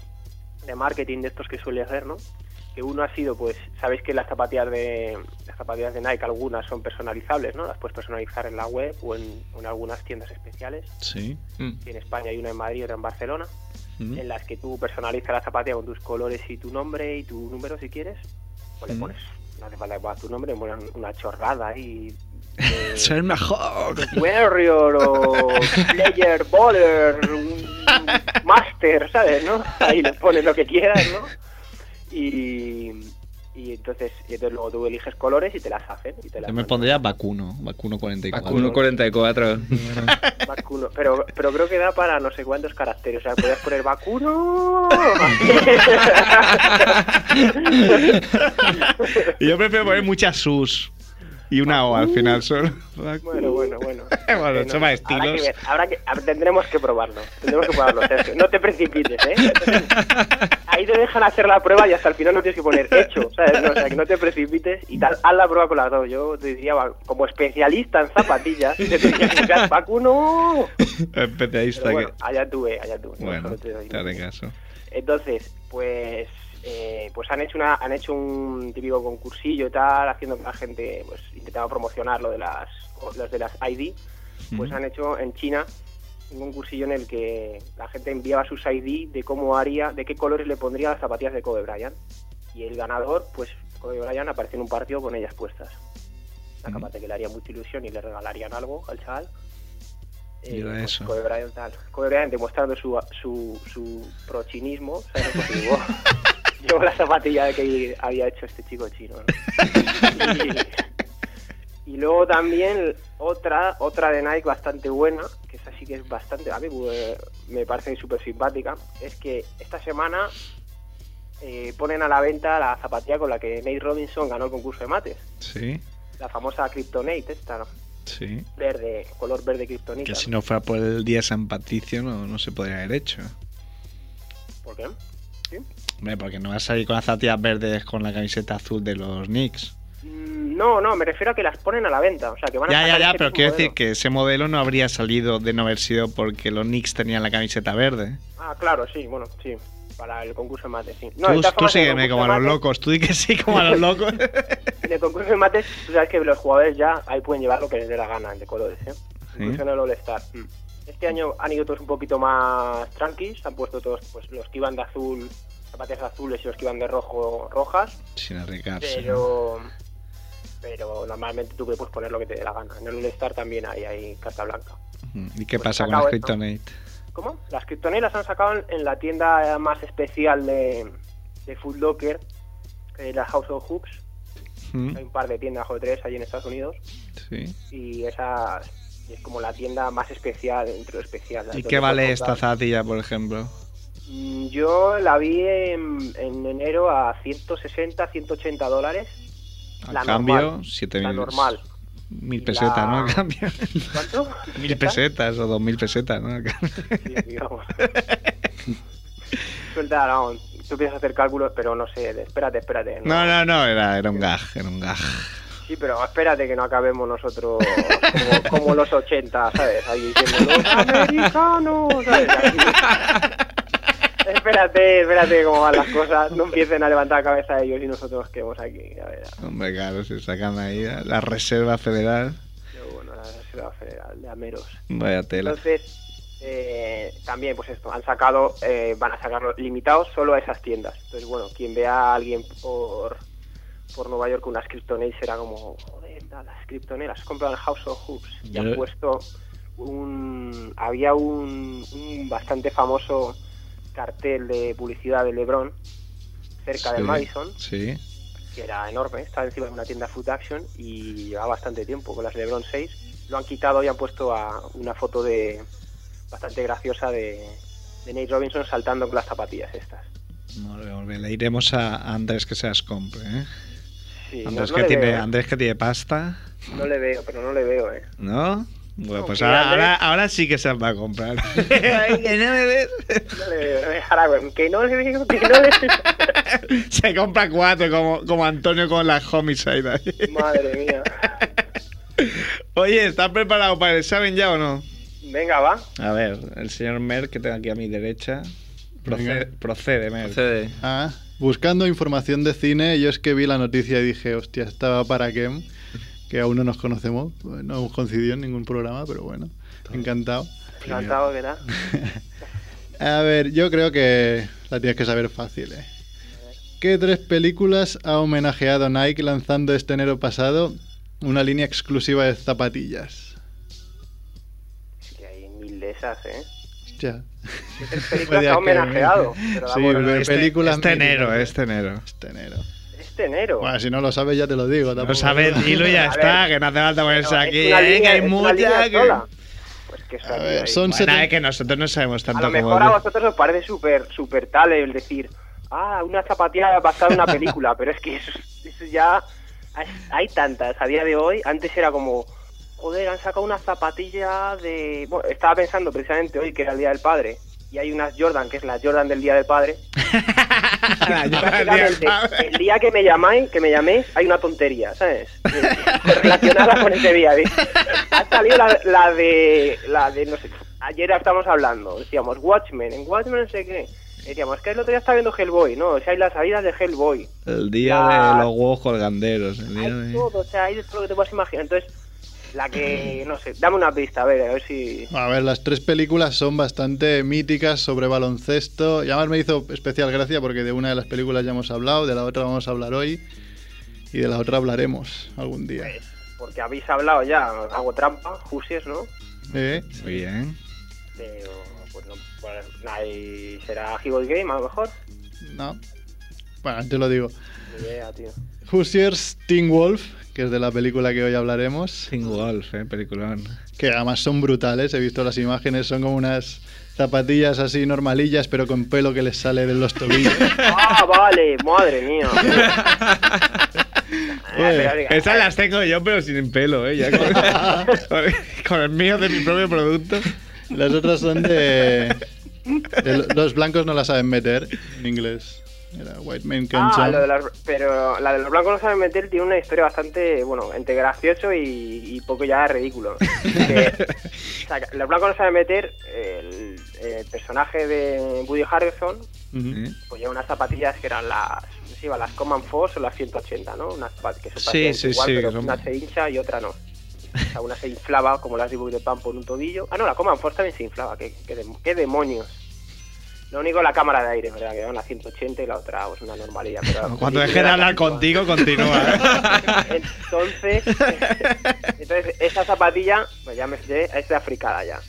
de marketing de estos que suele hacer, ¿no? Que uno ha sido, pues, sabéis que las zapatillas de las zapatillas de Nike algunas son personalizables, ¿no? Las puedes personalizar en la web o en, algunas tiendas especiales. Sí. Mm. Y en España hay una en Madrid y otra en Barcelona, Mm. en las que tú personalizas la zapatilla con tus colores y tu nombre y tu número si quieres. O le Mm. pones, no hace falta que pongas tu nombre, pones una chorrada ahí. Soy el mejor. Warrior o Player Baller, un Master, ¿sabes? ¿no? Ahí le pones lo que quieras, ¿no? Y, y entonces y entonces luego tú eliges colores y te las hacen. Y te las Yo me pondría vacuno, vacuno 44. Vacuno 44. Vacuno. Pero, pero creo que da para no sé cuántos caracteres. O sea, podías poner vacuno. Yo prefiero poner muchas sus y una O al final solo. bueno, bueno, bueno. Bueno, Eh, más Habrá que estilos. ver, habrá que, tendremos que probarlo. Tendremos que probarlo, Sergio. No te precipites, ¿eh? Ahí te dejan hacer la prueba y hasta el final no tienes que poner hecho, ¿sabes? No, o sea, que no te precipites y tal. Haz la prueba con las dos. Yo te diría, como especialista en zapatillas, te diría que vacuno. Especialista bueno, que. allá tuve, allá tuve. No, Bueno, solo te doy- te haré caso. Entonces, pues eh, pues han hecho una han hecho un típico concursillo y tal, haciendo que la gente pues intentaba promocionar lo de las los de las ID, pues Mm. han hecho en China un concursillo en el que la gente enviaba sus ID de cómo haría, de qué colores le pondría las zapatillas de Kobe Bryant. Y el ganador, pues Kobe Bryant apareció en un partido con ellas puestas. La Mm. capaz de que le haría mucha ilusión y le regalarían algo al chaval. Y era pues, eso. Kobe Bryant tal. Kobe Bryant demostrando su, su, su prochinismo, ¿sabes? Llevó la zapatilla que había hecho este chico chino. ¿no? Y, y luego también otra otra de Nike bastante buena, que esa sí que es bastante, a mí pues, me parece súper simpática, es que esta semana eh, ponen a la venta la zapatilla con la que Nate Robinson ganó el concurso de mates. Sí, La famosa Kryptonate, esta, ¿no? sí. verde, color verde Kryptonita. Que si no fuera por el día San Patricio no, no se podría haber hecho. ¿Por qué? Hombre, porque no vas a salir con las zapatillas verdes con la camiseta azul de los Knicks. Mm, No, no, me refiero a que las ponen a la venta. O sea, que van a Ya, ya, sacar ya, ese pero quiero modelo. decir que ese modelo no habría salido de no haber sido porque los Knicks tenían la camiseta verde. Ah, claro, sí, bueno, sí. Para el concurso de mates, sí. No, tú tú sígueme como a los locos, tú di que sí como a los locos. En el concurso de mates, tú sabes que los jugadores ya ahí pueden llevar lo que les dé la gana de colores, ¿eh? Sí. Incluso en el All-Star. Mm. Este año han ido todos un poquito más tranquis, han puesto todos pues los que iban de azul, zapatillas azules y los que iban de rojo, rojas, Sin arriesgarse. ¿no? pero pero normalmente tú puedes poner lo que te dé la gana. En el All-Star también hay, hay carta blanca. ¿Y qué pues pasa con las. Kryptonite? ¿Cómo? Las criptonelas han sacado en- la tienda más especial de, de Foot Locker, que es la House of Hoops. ¿Mm? Hay un par de tiendas o tres allí en Estados Unidos. Sí. Y esa es como la tienda más especial entre lo especial. ¿Y qué vale esta comprar. zapatilla, por ejemplo? Yo la vi en, en enero a 160, 180 dólares. Al La cambio, normal, 7.000 La normal. Mil pesetas, la- ¿no? Al cambio. ¿Cuánto? Mil pesetas o dos mil pesetas, ¿no? Sí, digamos. Suelta, no, tú piensas hacer cálculos, pero no sé, espérate, espérate. No, no, no, era, era un gag, era un gag. Sí, pero espérate que no acabemos nosotros como, como los 80, ¿sabes? Ahí diciendo los americanos, ¿sabes? Así. Espérate, espérate cómo van las cosas. No empiecen a levantar la cabeza ellos y nosotros nos quedemos aquí. A ver, Hombre, claro, se sacan ahí la Reserva Federal. yo, bueno, la Reserva Federal de Ameros. Vaya tela. Entonces, eh, también, pues esto, han sacado, eh, van a sacarlo limitados solo a esas tiendas. Entonces, bueno, quien vea a alguien por, por Nueva York con unas Kryptonite será como, joder, las Kryptonite, las compran House of Hoops. Y han puesto un. Había un, un bastante famoso cartel de publicidad de LeBron cerca del Sí, Madison, Sí. que era enorme, estaba encima de una tienda Food Action y llevaba bastante tiempo con las LeBron 6. Lo han quitado y han puesto a una foto de bastante graciosa de, de Nate Robinson saltando con las zapatillas estas. Bé. Le iremos a Andrés que se las compre, ¿eh? Sí, Andrés, no que tiene, veo, ¿eh? Andrés que tiene pasta, No le veo, pero no le veo, eh. ¿no? Bueno, No, pues ahora, ahora, ahora sí que se las va a comprar. Que no me ves. Que no le veo, que no le. Se compra cuatro como, como Antonio con la homicide ahí. Madre mía. Oye, ¿estás preparado para el examen ya o no? Venga, va. A ver, el señor Mer, que tengo aquí a mi derecha. Procede, procede Mer. Procede. Ah, buscando información de cine, yo es que vi la noticia y dije, hostia, estaba para Kem, que aún no nos conocemos, no hemos coincidido en ningún programa, pero bueno, encantado. Encantado, ¿qué tal? A ver, yo creo que la tienes que saber fácil, ¿eh? ¿Qué tres películas ha homenajeado Nike lanzando este enero pasado una línea exclusiva de zapatillas? Es que hay mil de esas, ¿eh? Hostia. ¿Qué tres películas ha homenajeado? Pero Sí, vamos, pero- Este, películas este enero, este enero. Este enero. Enero. Bueno, si no lo sabes ya te lo digo. No sabes, dilo ya A está, que no hace falta ponerse No, aquí, eh, línea- que hay mucha. que-. Pues que A ver, son Bueno, es que nosotros no sabemos A tanto lo como mejor a vosotros os parece súper super tal el decir, ah, una zapatilla basada en una película, pero es que eso, eso ya hay tantas a día de hoy. Antes era como, joder, han sacado una zapatilla de... Bueno, estaba pensando precisamente hoy que era el Día del Padre y hay unas Jordan, que es la Jordan del Día del Padre. Prácticamente, el día que me llamáis, que me llaméis, hay una tontería, ¿sabes? Relacionada con ese día. Ha salido la, la de, la de, no sé, ayer estábamos hablando, decíamos Watchmen, en Watchmen no sé qué. Decíamos, es que el otro día estaba viendo Hellboy, ¿no? O sea, hay las salidas de Hellboy. El día La- de los huevos colganderos. El día Hay de... todo, o sea, hay de todo lo que te puedas imaginar. Entonces, la que, no sé, dame una pista, a ver, a ver si... A ver, las tres películas son bastante míticas sobre baloncesto. Y además me hizo especial gracia porque de una de las películas ya hemos hablado, de la otra vamos a hablar hoy y de la otra hablaremos algún día. Porque habéis hablado ya, hago trampa, Jusies, ¿no? ¿Eh? Muy bien. Pero, pues no, pues, ahí será Hellboy Game a lo mejor. No. Bueno, te lo digo. Ni idea, tío. Hoosiers Teen Wolf, que es de la película que hoy hablaremos, Sin Wolf, eh, peliculón. que además son brutales, he visto las imágenes, son como unas zapatillas así normalillas, pero con pelo que les sale de los tobillos. Ah, vale, madre mía. Oye, Ah, Esas las tengo yo, pero sin pelo, ¿eh? Ya con, con- el mío de mi propio producto. Las otras son de, de lo- Los blancos no la saben meter en inglés. Era White Man Can't Ah, lo de las, pero la de los blancos no saben meter tiene una historia bastante, bueno, entre gracioso y, y poco ya ridículo. Que, o sea, los blancos no saben meter, el, el personaje de Woody Harrelson, Ujú. ¿Eh? pues lleva unas zapatillas que eran las, no sé, iba, las Common Force o las 180, ¿no? Unas que son Sí, sí, igual, sí, pero son- una se hincha y otra no. O sea, una se inflaba como las Reebok de pan por un tobillo. Ah, no, la Common Force también se inflaba. ¿Qué, qué, qué demonios? Lo único la cámara de aire, ¿verdad? Que era una 180 y la otra pues una normalidad. Pero Cuando deje de hablar contigo, continúa. ¿eh? Entonces, entonces esa zapatilla, pues ya me sé, es de africada ya.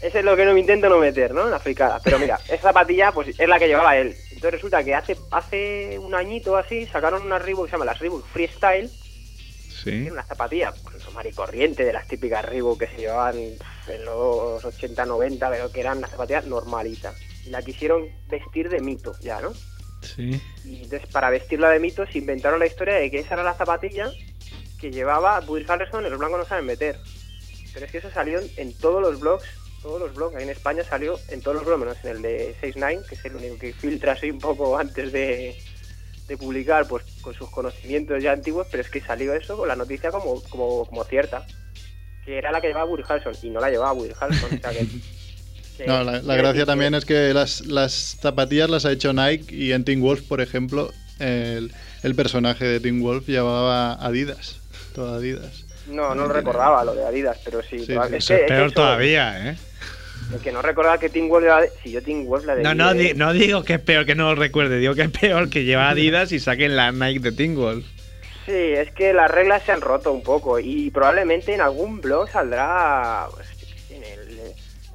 Eso es lo que no me intento no meter, ¿no? La africada. Pero mira, esa zapatilla pues es la que llevaba él. Entonces resulta que hace hace un añito así sacaron una Reebok que se llama las Reebok Freestyle, que Sí. era una zapatilla pues, normal y corriente de las típicas Reebok que se llevaban en los 80, 90, pero que eran una zapatilla normalita. La quisieron vestir de mito ya, ¿no? Sí. Y entonces, para vestirla de mito, se inventaron la historia de que esa era la zapatilla que llevaba Woody Harrelson y los blancos no saben meter. Pero es que eso salió en, todos los blogs, todos los blogs. Ahí en España salió en todos los blogs, menos en el de 69, que es el único que filtra así un poco antes de, de publicar, pues con sus conocimientos ya antiguos, pero es que salió eso con la noticia como, como, como cierta. Que era la que llevaba Woody Harrelson y no la llevaba Woody Harrelson. o sea que- No, la, gracia también es que las, las zapatillas las ha hecho Nike y en Teen Wolf, por ejemplo, el, el personaje de Teen Wolf llevaba Adidas. Todo Adidas. No, no lo recordaba lo de Adidas, pero sí. Sí, toda- sí, es que- peor todavía, ¿eh? El que no recordaba que Team Wolf era. Si yo Team Wolf la de... No, no, di- no digo que es peor que no lo recuerde, digo que es peor que lleva Adidas y saquen la Nike de Teen Wolf. Sí, es que las reglas se han roto un poco y probablemente en algún blog saldrá...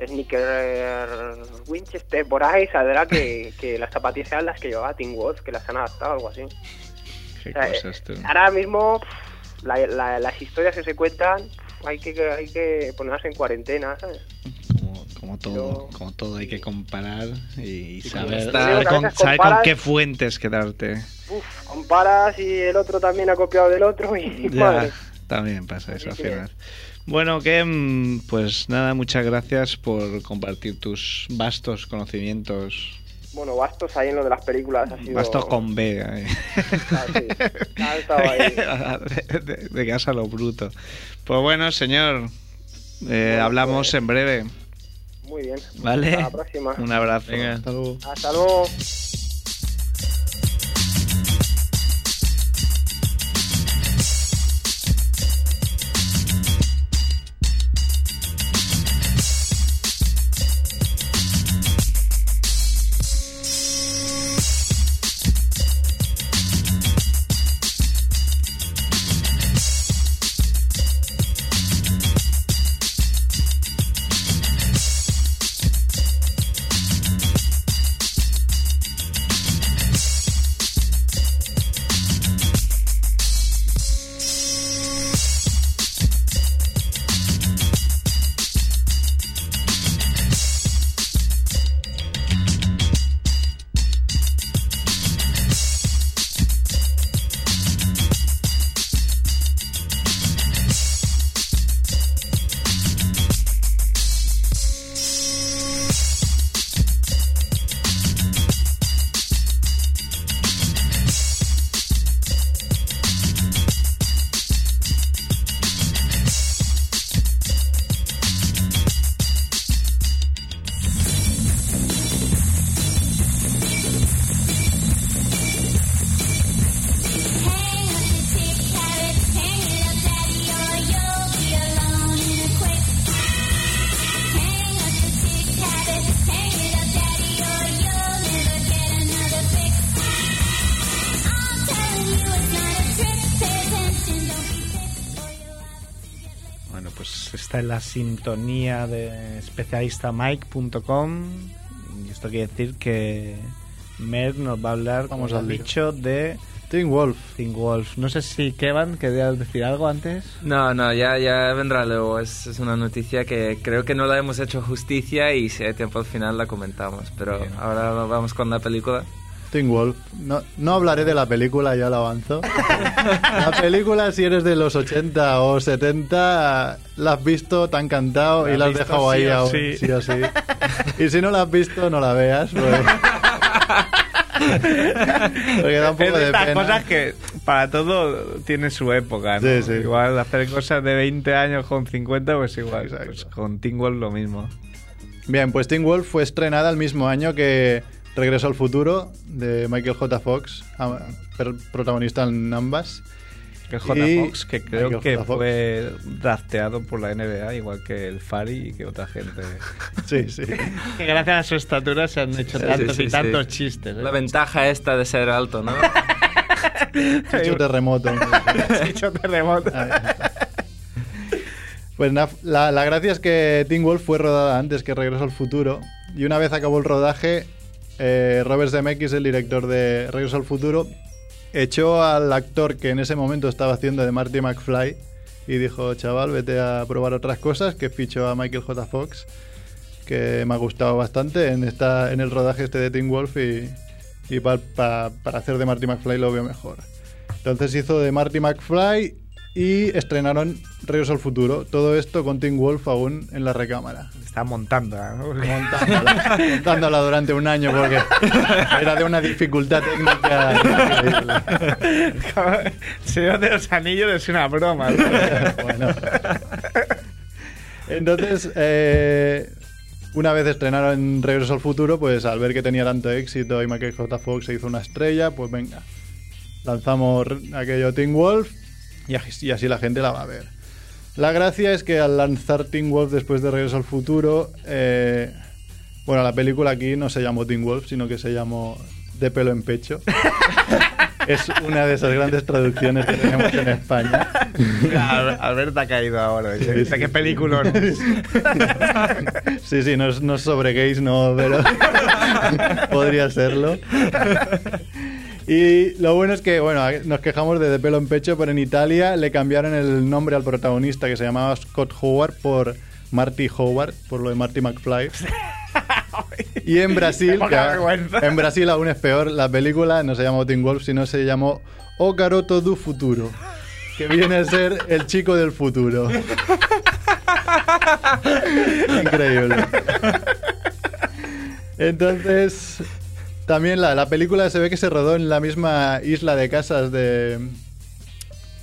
Sneaker Winchester, por ahí saldrá que, que las zapatillas sean las que llevaba Team Wolf, que las han adaptado o algo así. Qué O sea, cosas, tú. eh, Ahora mismo la- la- las historias que se cuentan hay que, hay que ponerlas en cuarentena, ¿sabes? Como, como todo, Pero- como todo hay que comparar y saber, con, veces saber con comparas- qué fuentes quedarte. Uf, comparas y el otro también ha copiado del otro y Ya, madre. también pasa eso al final. Bueno, que mm, pues nada, muchas gracias por compartir tus vastos conocimientos. Bueno, Bastos ahí en lo de las películas ha sido... Bastos con B. eh. Ah, sí. Ahí. de, de- de casa a lo bruto. Pues bueno, señor. Eh, hablamos en breve. Muy bien. ¿Vale? Hasta la próxima. Un abrazo. Venga. Hasta luego. Hasta luego. Sintonía de especialistamike.com y esto quiere decir que Mer nos va a hablar, como os dicho, de Teen Wolf. Teen Wolf. No sé si Kevin querías decir algo antes. No, no, ya, ya vendrá luego. Es, es una noticia que creo que no la hemos hecho justicia y si hay tiempo al final la comentamos. Pero Bien. ahora vamos con la película. Teen Wolf. No, no hablaré de la película, ya lo avanzo. La película, si eres de los 80 o 70, la has visto, te ha encantado La y la has dejado sí ahí o aún, sí. sí o sí. Y si no la has visto, no la veas. Porque, porque da un poco es de estas pena. cosas que para todo tiene su época, ¿no? Sí, sí. Igual hacer cosas de 20 años con 50, pues igual. Pues con Teen Wolf lo mismo. Bien, pues Teen Wolf fue estrenada el mismo año que Regreso al futuro de Michael J. Fox, ah, protagonista en ambas. Que J. Y Fox, que creo Michael que fue drafteado por la NBA, igual que el Fari y que otra gente. Sí, sí. que gracias a su estatura se han hecho Sí, tantos sí, y sí, tantos sí. chistes. ¿eh? La ventaja esta de ser alto, ¿no? Chicho terremoto. Chicho terremoto. Pues na- la, la gracia es que Teen Wolf fue rodada antes que Regreso al Futuro. Y una vez acabó el rodaje, eh, Robert Zemeckis, el director de Regreso al Futuro, echó al actor que en ese momento estaba haciendo de Marty McFly y dijo, chaval, vete a probar otras cosas, que fichó a Michael J. Fox, que me ha gustado bastante en, esta, en el rodaje este de Teen Wolf y, y pa- pa- para hacer de Marty McFly lo veo mejor. Entonces hizo de Marty McFly y estrenaron Regreso al Futuro. Todo esto con Teen Wolf aún en la recámara. Está montando, ¿no? Montándola, montándola durante un año porque era de una dificultad técnica. Señor de los Anillos es una broma. ¿no? Bueno. Entonces, eh, una vez estrenaron Regreso al Futuro, pues al ver que tenía tanto éxito y Michael J. Fox se hizo una estrella, pues venga, lanzamos aquello Teen Wolf y así, y así la gente la va a ver. La gracia es que al lanzar Teen Wolf después de Regreso al Futuro, eh, bueno, la película aquí no se llamó Teen Wolf, sino que se llamó De pelo en pecho. es una de esas grandes traducciones que tenemos en España. Al- Alberto ha caído ahora. Dice, Sí, "Dice, sí. ¿Qué película? no?". Sí, sí, no es, no es sobre gays, no, pero podría serlo. Y lo bueno es que, bueno, nos quejamos de De pelo en pecho, pero en Italia le cambiaron el nombre al protagonista que se llamaba Scott Howard por Marty Howard, por lo de Marty McFly. Y en Brasil, que- en Brasil aún es peor, la película no se llamó Teen Wolf, sino se llamó O Garoto do Futuro, que viene a ser el chico del futuro. Increíble. Entonces, también la, la película se ve que se rodó en la misma isla de casas de,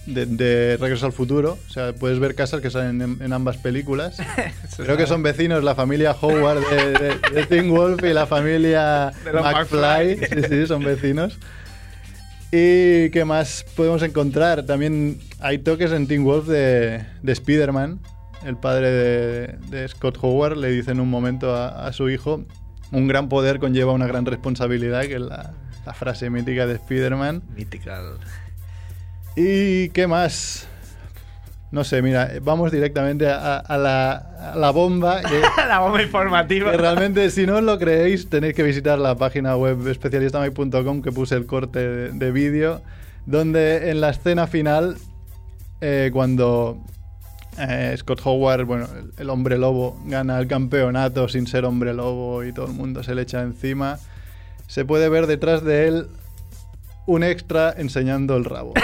de, de Regreso al Futuro. O sea, puedes ver casas que salen en, en ambas películas. Creo que son vecinos la familia Howard de, de, de Teen Wolf y la familia McFly. McFly. Sí, sí, son vecinos. ¿Y qué más podemos encontrar? También hay toques en Teen Wolf de, de Spider-Man. El padre de, de Scott Howard le dice en un momento a, a su hijo, un gran poder conlleva una gran responsabilidad, que es la, la frase mítica de Spider-Man. Mythical. ¿Y qué más? No sé, mira, vamos directamente a, a la, a la bomba. Que, La bomba informativa. que realmente, si no os lo creéis, tenéis que visitar la página web especialistamike.com que puse el corte de, de vídeo, donde en la escena final, eh, cuando eh, Scott Howard, bueno, el, el hombre lobo, gana el campeonato sin ser hombre lobo y todo el mundo se le echa encima, se puede ver detrás de él un extra enseñando el rabo.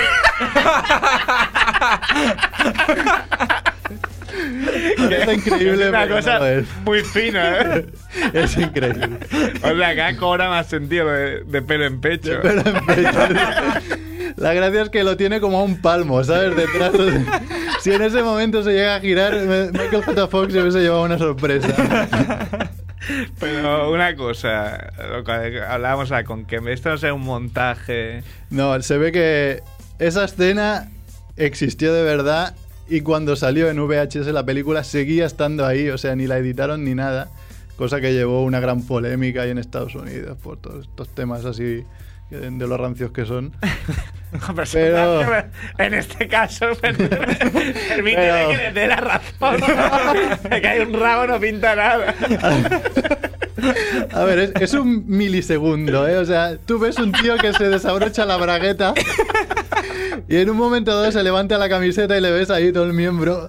es increíble, Una cosa no es. muy fina, ¿eh? Es increíble. O sea, acá cobra más sentido de, de pelo en pecho. Pero en pecho. La gracia es que lo tiene como a un palmo, ¿sabes? Detrás. Si en ese momento se llega a girar, Michael J. Fox se hubiese llevado una sorpresa. Pero una cosa, lo que hablábamos con que esto no sea un montaje. No, se ve que esa escena existió de verdad y cuando salió en VHS la película seguía estando ahí, o sea, ni la editaron ni nada, cosa que llevó una gran polémica ahí en Estados Unidos por todos estos temas así de los rancios que son. Pero- en este caso, permíteme Pero- que le dé la razón. que hay un rabo no pinta nada. A ver, es, es un milisegundo, ¿eh? O sea, tú ves un tío que se desabrocha la bragueta y en un momento dado se levanta la camiseta y le ves ahí todo el miembro.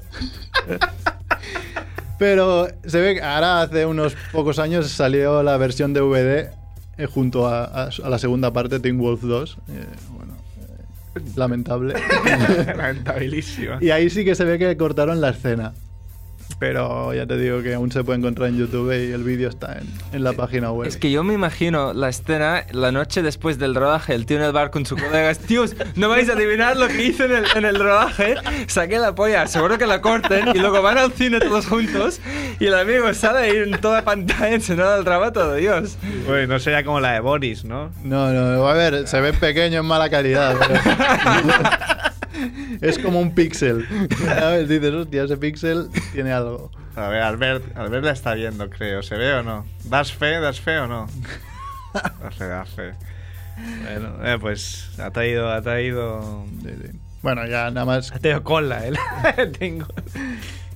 Pero se ve que ahora hace unos pocos años salió la versión DVD eh, junto a, a- a la segunda parte, Teen Wolf 2. eh, bueno, lamentable. Lamentabilísimo. y ahí sí que se ve que cortaron la escena. Pero ya te digo que aún se puede encontrar en YouTube y el vídeo está en, en la página web. Es que yo me imagino la escena, la noche después del rodaje, el tío en el bar con su colegas, tíos, no vais a adivinar lo que hice en el, en el rodaje, saqué la polla, seguro que la corten, y luego van al cine todos juntos, y el amigo sale ahí en toda pantalla enseñando el rabo todo Dios. Bueno, no sería como la de Boris, ¿no? No, no, a ver, se ve pequeño en mala calidad. pero- es como un píxel. Dices, hostia, ese píxel tiene algo. A ver, Albert, Albert la está viendo, creo. ¿Se ve o no? ¿Das fe? ¿Das fe o no? No se da fe. Bueno, eh, pues ha traído, ha traído... Sí, sí. Bueno, ya nada más, Ha traído cola, él. Tengo.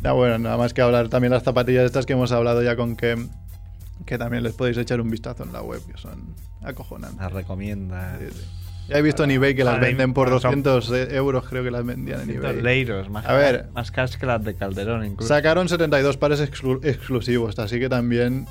ya bueno, nada más que hablar también las zapatillas estas que hemos hablado ya con Kem, que también les podéis echar un vistazo en la web, que son acojonantes. Las recomienda. Sí. Ya he visto en eBay que las venden por son- 200 euros, creo que las vendían en eBay. leiros, más, A ver. más caras que las de Calderón, incluso. Sacaron 72 pares exclu- exclusivos, así que también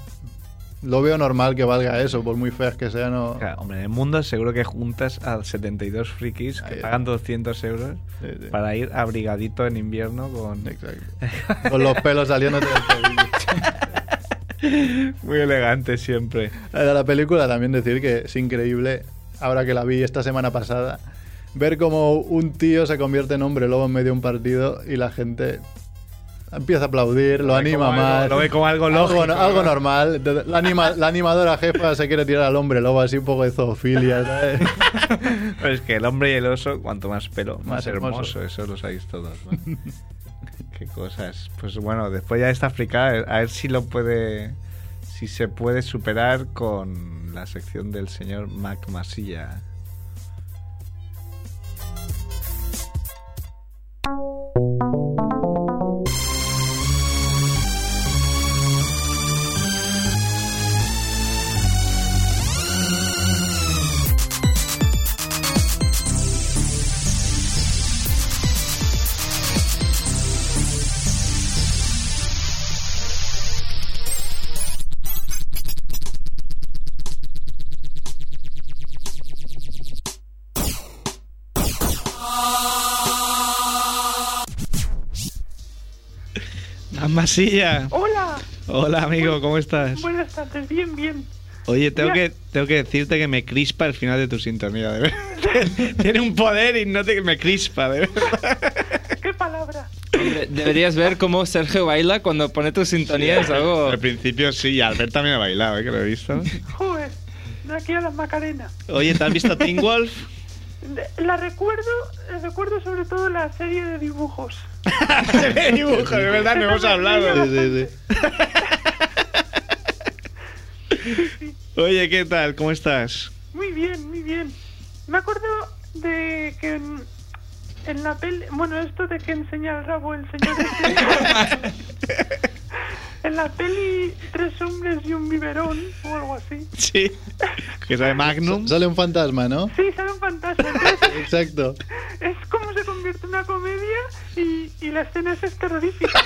lo veo normal que valga eso, por muy feas que sean. Claro, hombre, en el mundo seguro que juntas a 72 frikis que pagan 200 euros Sí, sí. para ir abrigadito en invierno con... Exacto. Con los pelos saliendo del. Muy elegante siempre. De la película también decir que es increíble, ahora que la vi esta semana pasada, ver como un tío se convierte en hombre lobo en medio de un partido y la gente empieza a aplaudir, lo, anima algo- más. lo ve como algo lógico, algo ¿no? normal. Entonces, La, anima- la animadora jefa se quiere tirar al hombre lobo, así un poco de zoofilia. ¿sabes? Pero es que el hombre y el oso, cuanto más pelo, más, Más hermoso. hermoso. Eso lo sabéis todos. ¿no? Qué cosas. Pues bueno, después ya esta fricada, a ver si lo puede. Si se puede superar con la sección del señor Mac Masilla. Masilla. Hola, Hola amigo, ¿cómo estás? buenas tardes, bien, bien. Oye, tengo Mira. que, tengo que decirte que me crispa el final de tu sintonía, de verdad. Tiene un poder y no te, me crispa, de verdad. ¿Qué palabra? Hombre, Deberías ver cómo Sergio baila cuando pone tu sintonía, es algo... Al principio sí, y Albert también ha bailado, ¿eh? que lo he visto. Joder, de aquí a las Macarena. Oye, ¿te has visto Teen Wolf? La recuerdo, la recuerdo sobre todo la serie de dibujos. de dibujo, de verdad, no hemos hablado. Sí, sí, sí. Oye, ¿qué tal? ¿Cómo estás? Muy bien, muy bien. Me acuerdo de que en, en la peli... Bueno, esto de que enseña el rabo el señor... en la peli Tres hombres y un biberón o algo así. Sí. Que sabe Magnum. Sale un fantasma, ¿no? Sí, sale un fantasma. Entonces, Exacto. es como se convierte en una comedia y, y la escena es terrorífica.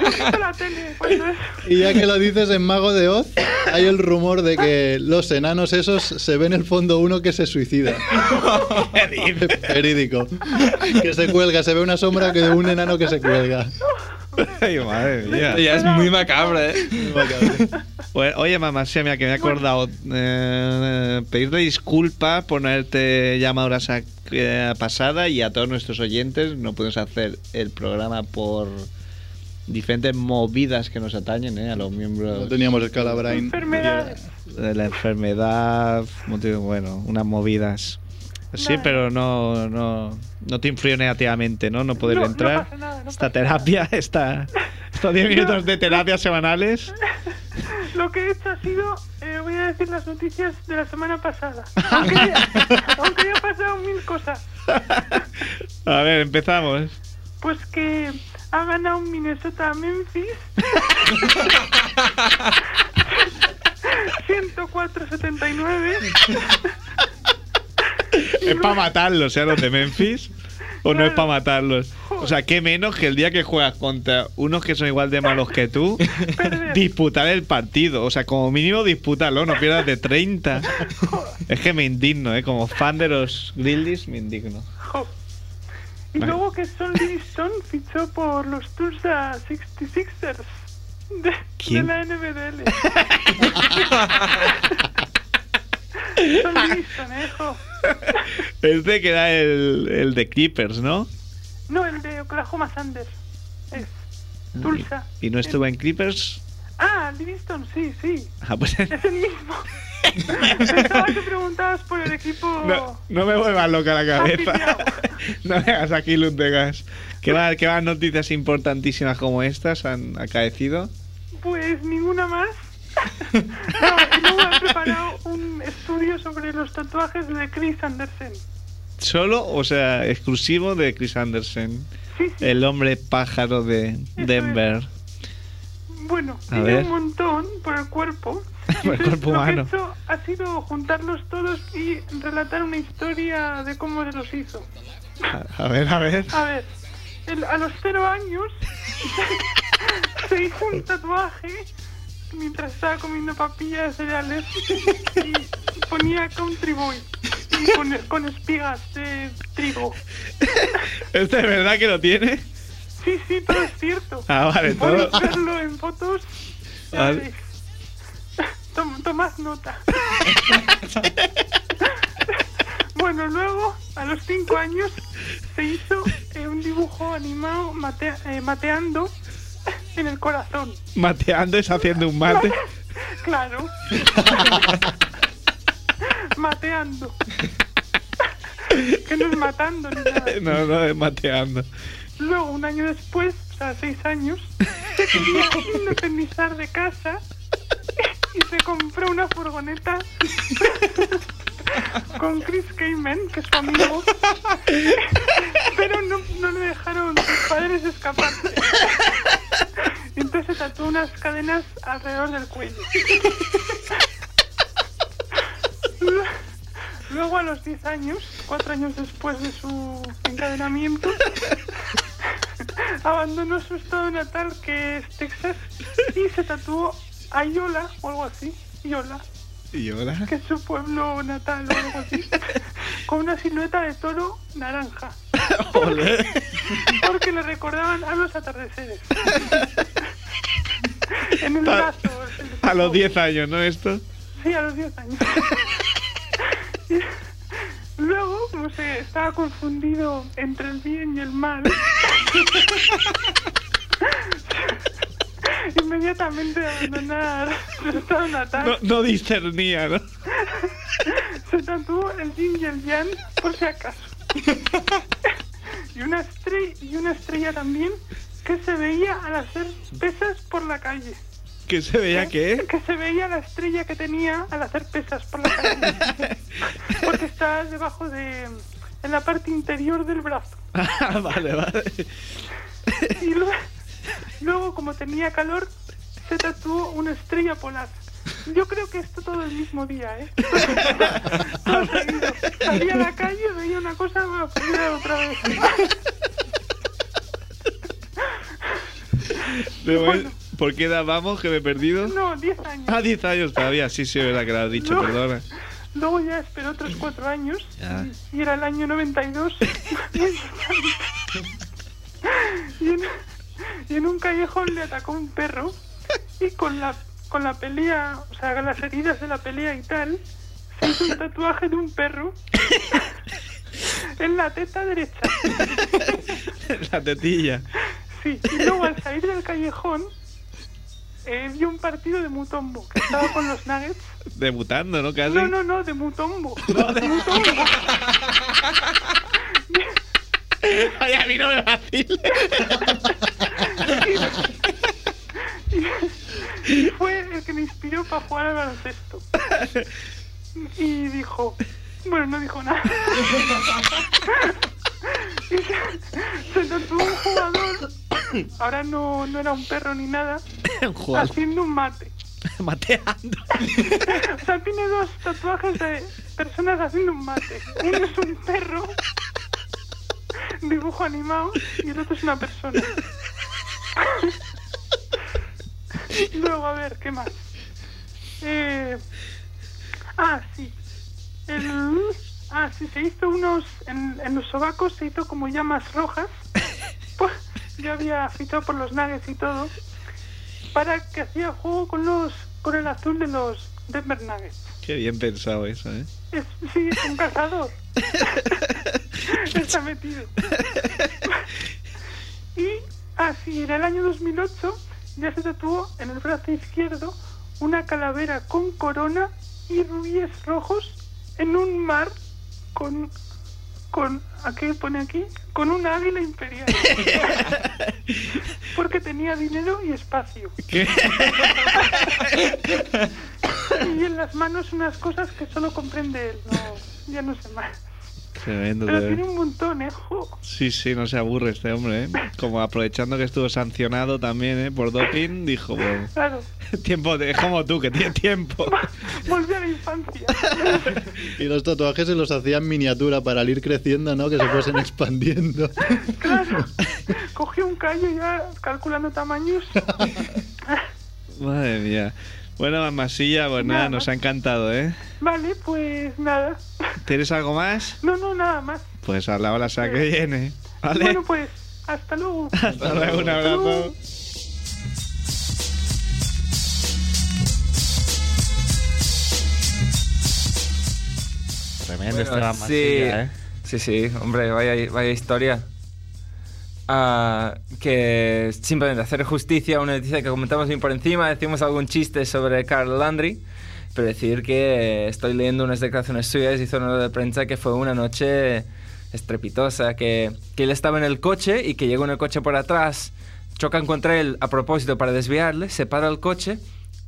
Yo he visto la tele cuando es... Y ya que lo dices en Mago de Oz, hay el rumor de que los enanos esos se ve en el fondo uno que se suicida. Verídico. Que se cuelga, se ve una sombra que de un enano que se cuelga. Ay, madre mía. Ya es muy macabro, ¿eh? Bueno, oye, mamá, sí, mira, que me he acordado. eh, pedirte disculpas por no haberte llamado la eh, pasada y a todos nuestros oyentes. No podemos hacer el programa por diferentes movidas que nos atañen ¿eh? a los No miembros teníamos el calabrain. La enfermedad. Bueno, unas movidas. Sí, Vale. pero no, no, no te influye negativamente, ¿no? No poder No, no entrar. pasa nada, no esta pasa terapia, esta, estos 10 minutos de terapia semanales. Lo que he hecho ha sido, eh, voy a decir las noticias de la semana pasada. Aunque aunque ya han pasado mil cosas. A ver, empezamos. Pues que ha ganado Minnesota a Memphis. 104-79. Es para matarlos, ¿eh? Los de Memphis. ¿O no es para matarlos? O sea, qué menos que el día que juegas contra unos que son igual de malos que tú, disputar el partido. O sea, como mínimo dispútalo, no pierdas de 30. Es que me indigno, ¿eh? Como fan de los Grizzlies, me indigno. Y luego que Son Livingston fichó por los Tulsa 66ers de, de la NBDL. Este que era el, el de Clippers, ¿no? No, el de Oklahoma Thunder. Es Tulsa. ¿Y no estuvo en Clippers? Ah, Livingston, sí, sí. Ah, pues Es el mismo. Pensaba que preguntabas por el equipo. no, no me vuelvas loca la cabeza. No me hagas aquí luz de gas. ¿Qué más, qué más noticias importantísimas como estas han acaecido? Pues ninguna más. No, luego he preparado un estudio sobre los tatuajes de Chris Andersen. Solo, o sea, exclusivo de Chris Anderson, Sí, sí. el hombre pájaro de Denver. Bueno, A tiene ver. un montón por el cuerpo. Por el cuerpo lo humano. que he hecho ha sido juntarlos todos y relatar una historia de cómo se los hizo. A, a ver, a ver. A ver, el- a los cero años se hizo un tatuaje mientras estaba comiendo papillas de cereales y ponía Country Boy y con, con espigas de trigo. ¿Este es verdad que lo tiene? Sí, sí, todo es cierto. Ah, vale, todo. Podéis verlo en fotos. ya Vale. veréis. Tom- tomad nota. bueno, luego, a los cinco años, se hizo eh, un dibujo animado eh, mateando en el corazón. Mateando es haciendo un mate. Claro. mateando. que no es matando ni nada. No, no, es mateando. Luego, un año después, o sea, seis años, se quería independizar de casa y se compró una furgoneta con Chris Cayman, que es su amigo, pero no, no le dejaron sus padres escaparse. Tatuó unas cadenas alrededor del cuello. Luego a los 10 años, cuatro años después de su encadenamiento, abandonó su estado natal que es Texas y se tatuó a Iola o algo así, Iola, ¿Y ahora? que es su pueblo natal o algo así, con una silueta de toro naranja, Ole. porque le recordaban a los atardeceres. En el brazo, A los 10 años, ¿no? Esto. Sí, a los 10 años. Luego, no sé, estaba confundido entre el bien y el mal. Inmediatamente abandonar su estado natal. No, no discernía, ¿no? Se tatuó el yin y el yang, por si acaso. y, una estrella, y una estrella también que se veía al hacer pesas por la calle. Que se veía que... Que se veía la estrella que tenía al hacer pesas por la calle. Porque está debajo de... en la parte interior del brazo. Ah, vale, vale. Y luego, luego, como tenía calor, se tatuó una estrella polar. Yo creo que esto todo el mismo día, ¿eh? Todo seguido. Salía a la calle, veía una cosa, me ponía otra vez. Momento- ¿Por qué edad vamos? Que me he perdido. No, 10 años. Ah, 10 años todavía. Sí, sí, es verdad que lo has dicho, No. perdona. Luego ya esperó otros 4 años. Ya. Y era el año 92. y, en, y en un callejón le atacó un perro. Y con la, con la pelea, o sea, con las heridas de la pelea y tal, se hizo un tatuaje de un perro en la teta derecha. La tetilla. Sí, y luego al salir del callejón, eh, vio un partido de Mutombo, que estaba con los Nuggets. Debutando, ¿no? Casi. No, no, no, de Mutombo. De Mutombo. Ay, a mí no me vacile. Y fue el que me inspiró para jugar al baloncesto. Y dijo, bueno, no dijo nada. Y se, se tatuó un jugador, ahora no, no era un perro ni nada, haciendo un mate. mateando. O sea, tiene dos tatuajes de personas haciendo un mate. Uno es un perro, dibujo animado, y el otro es una persona. Luego, a ver, ¿qué más? Eh, ah, sí. El, ah, sí, se hizo unos... En, en los sobacos se hizo como llamas rojas. Yo había fichado por los nuggets y todo. Para que hacía juego con los con el azul de los Denver Nuggets. Qué bien pensado eso, ¿eh? Es, sí, es un cazador. Está metido. y así, en el año 2008 ya se tatuó en el brazo izquierdo una calavera con corona y rubíes rojos en un mar con... con ¿A qué pone aquí? Con un águila imperial. Porque tenía dinero y espacio. ¿Qué? Y en las manos unas cosas que solo comprende él. No, ya no sé más. Tremendo, Pero tiene un montón, ¿eh? Jo. Sí, sí, no se aburre este hombre, ¿eh? Como aprovechando que estuvo sancionado también, ¿eh? Por doping, dijo, bueno, Claro, tiempo de... Es como tú, que tienes tiempo. volví a la infancia. Y los tatuajes se los hacían en miniatura para al ir creciendo, ¿no? Que se fuesen expandiendo. Claro. Cogí un callo ya calculando tamaños. Madre mía. Bueno, Masilla, pues nada, Nada nos ha encantado, ¿eh? Vale, pues nada. ¿Tienes algo más? No, no, nada más. Pues a la hora que viene. ¿Vale? Bueno, pues, hasta luego. Hasta luego, un abrazo. Tremendo Bueno, Esteban sí, Masilla, ¿eh? sí, sí, hombre, vaya, vaya historia. Ah, que simplemente hacer justicia a una noticia que comentamos bien por encima, decimos algún chiste sobre Carl Landry, pero decir que estoy leyendo unas declaraciones suyas, hizo una de prensa que fue una noche estrepitosa, que, que él estaba en el coche y que llegó en el coche por atrás, chocan contra él a propósito para desviarle, se para el coche,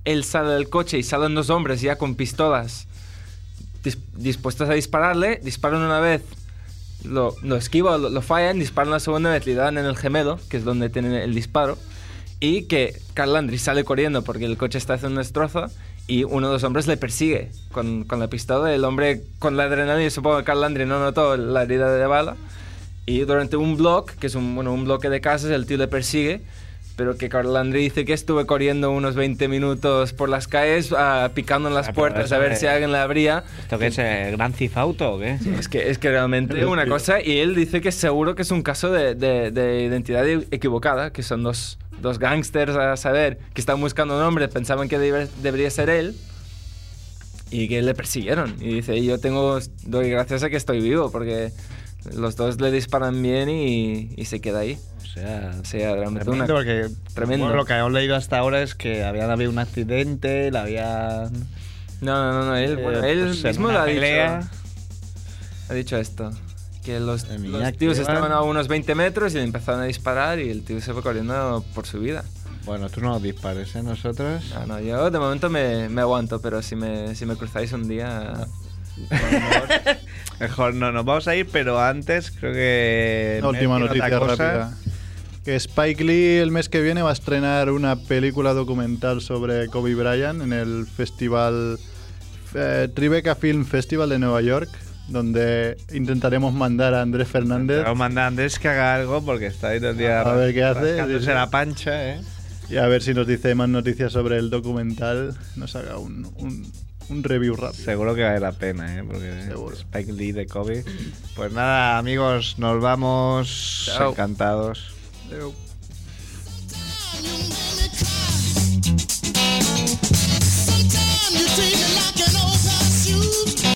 él sale del coche y salen dos hombres ya con pistolas dis- dispuestos a dispararle, disparan una vez, lo, lo esquivan, lo, lo fallan, disparan la segunda vez, le dan en el gemelo, que es donde tienen el disparo, y que Carl Landry sale corriendo porque el coche está haciendo un destrozo y uno de los hombres le persigue con, con la pistola. El hombre con la adrenalina, supongo que Carl Landry no notó la herida de bala. Y durante un bloque, que es un, bueno, un bloque de casas, el tío le persigue pero que Carl Landry dice que estuve corriendo unos 20 minutos por las calles ah, picando en las Ah, puertas a ver de- si alguien la abría. ¿Esto qué es? ¿El Gran Cifauto o qué? Es que, es que realmente una cosa, y él dice que seguro que es un caso de, de- de identidad equivocada, que son dos, dos gángsters a saber que estaban buscando un hombre, pensaban que debe- debería ser él, y que le persiguieron. Y dice, yo tengo, doy gracias a que estoy vivo, porque los dos le disparan bien y, y se queda ahí. O sea, sea, realmente Tremendo, una... porque Tremendo. bueno, lo que hemos leído hasta ahora es que habían habido un accidente, la habían... No, no, no, no, él, Eh, bueno, él pues, mismo lo ha pelea. dicho. Ha dicho esto. Que los, los tíos estaban a unos 20 metros y le empezaron a disparar y el tío se fue corriendo por su vida. Bueno, tú no nos dispares, ¿eh? Nosotros... No, no, yo de momento me, me aguanto, pero si me, si me cruzáis un día... por favor. mejor no, nos vamos a ir, pero antes creo que... Última noticia rápida. Que Spike Lee el mes que viene va a estrenar una película documental sobre Kobe Bryant en el festival eh, Tribeca Film Festival de Nueva York, donde intentaremos mandar a Andrés Fernández Vamos a mandar a Andrés que haga algo porque está ahí todo el día A ver qué hace. la pancha, ¿eh? y a ver si nos dice más noticias sobre el documental, nos haga un, un, un review rápido. Seguro que vale la pena, ¿eh? Porque Seguro. Spike Lee de Kobe. Pues nada, amigos, nos vamos Chao. encantados. Nope.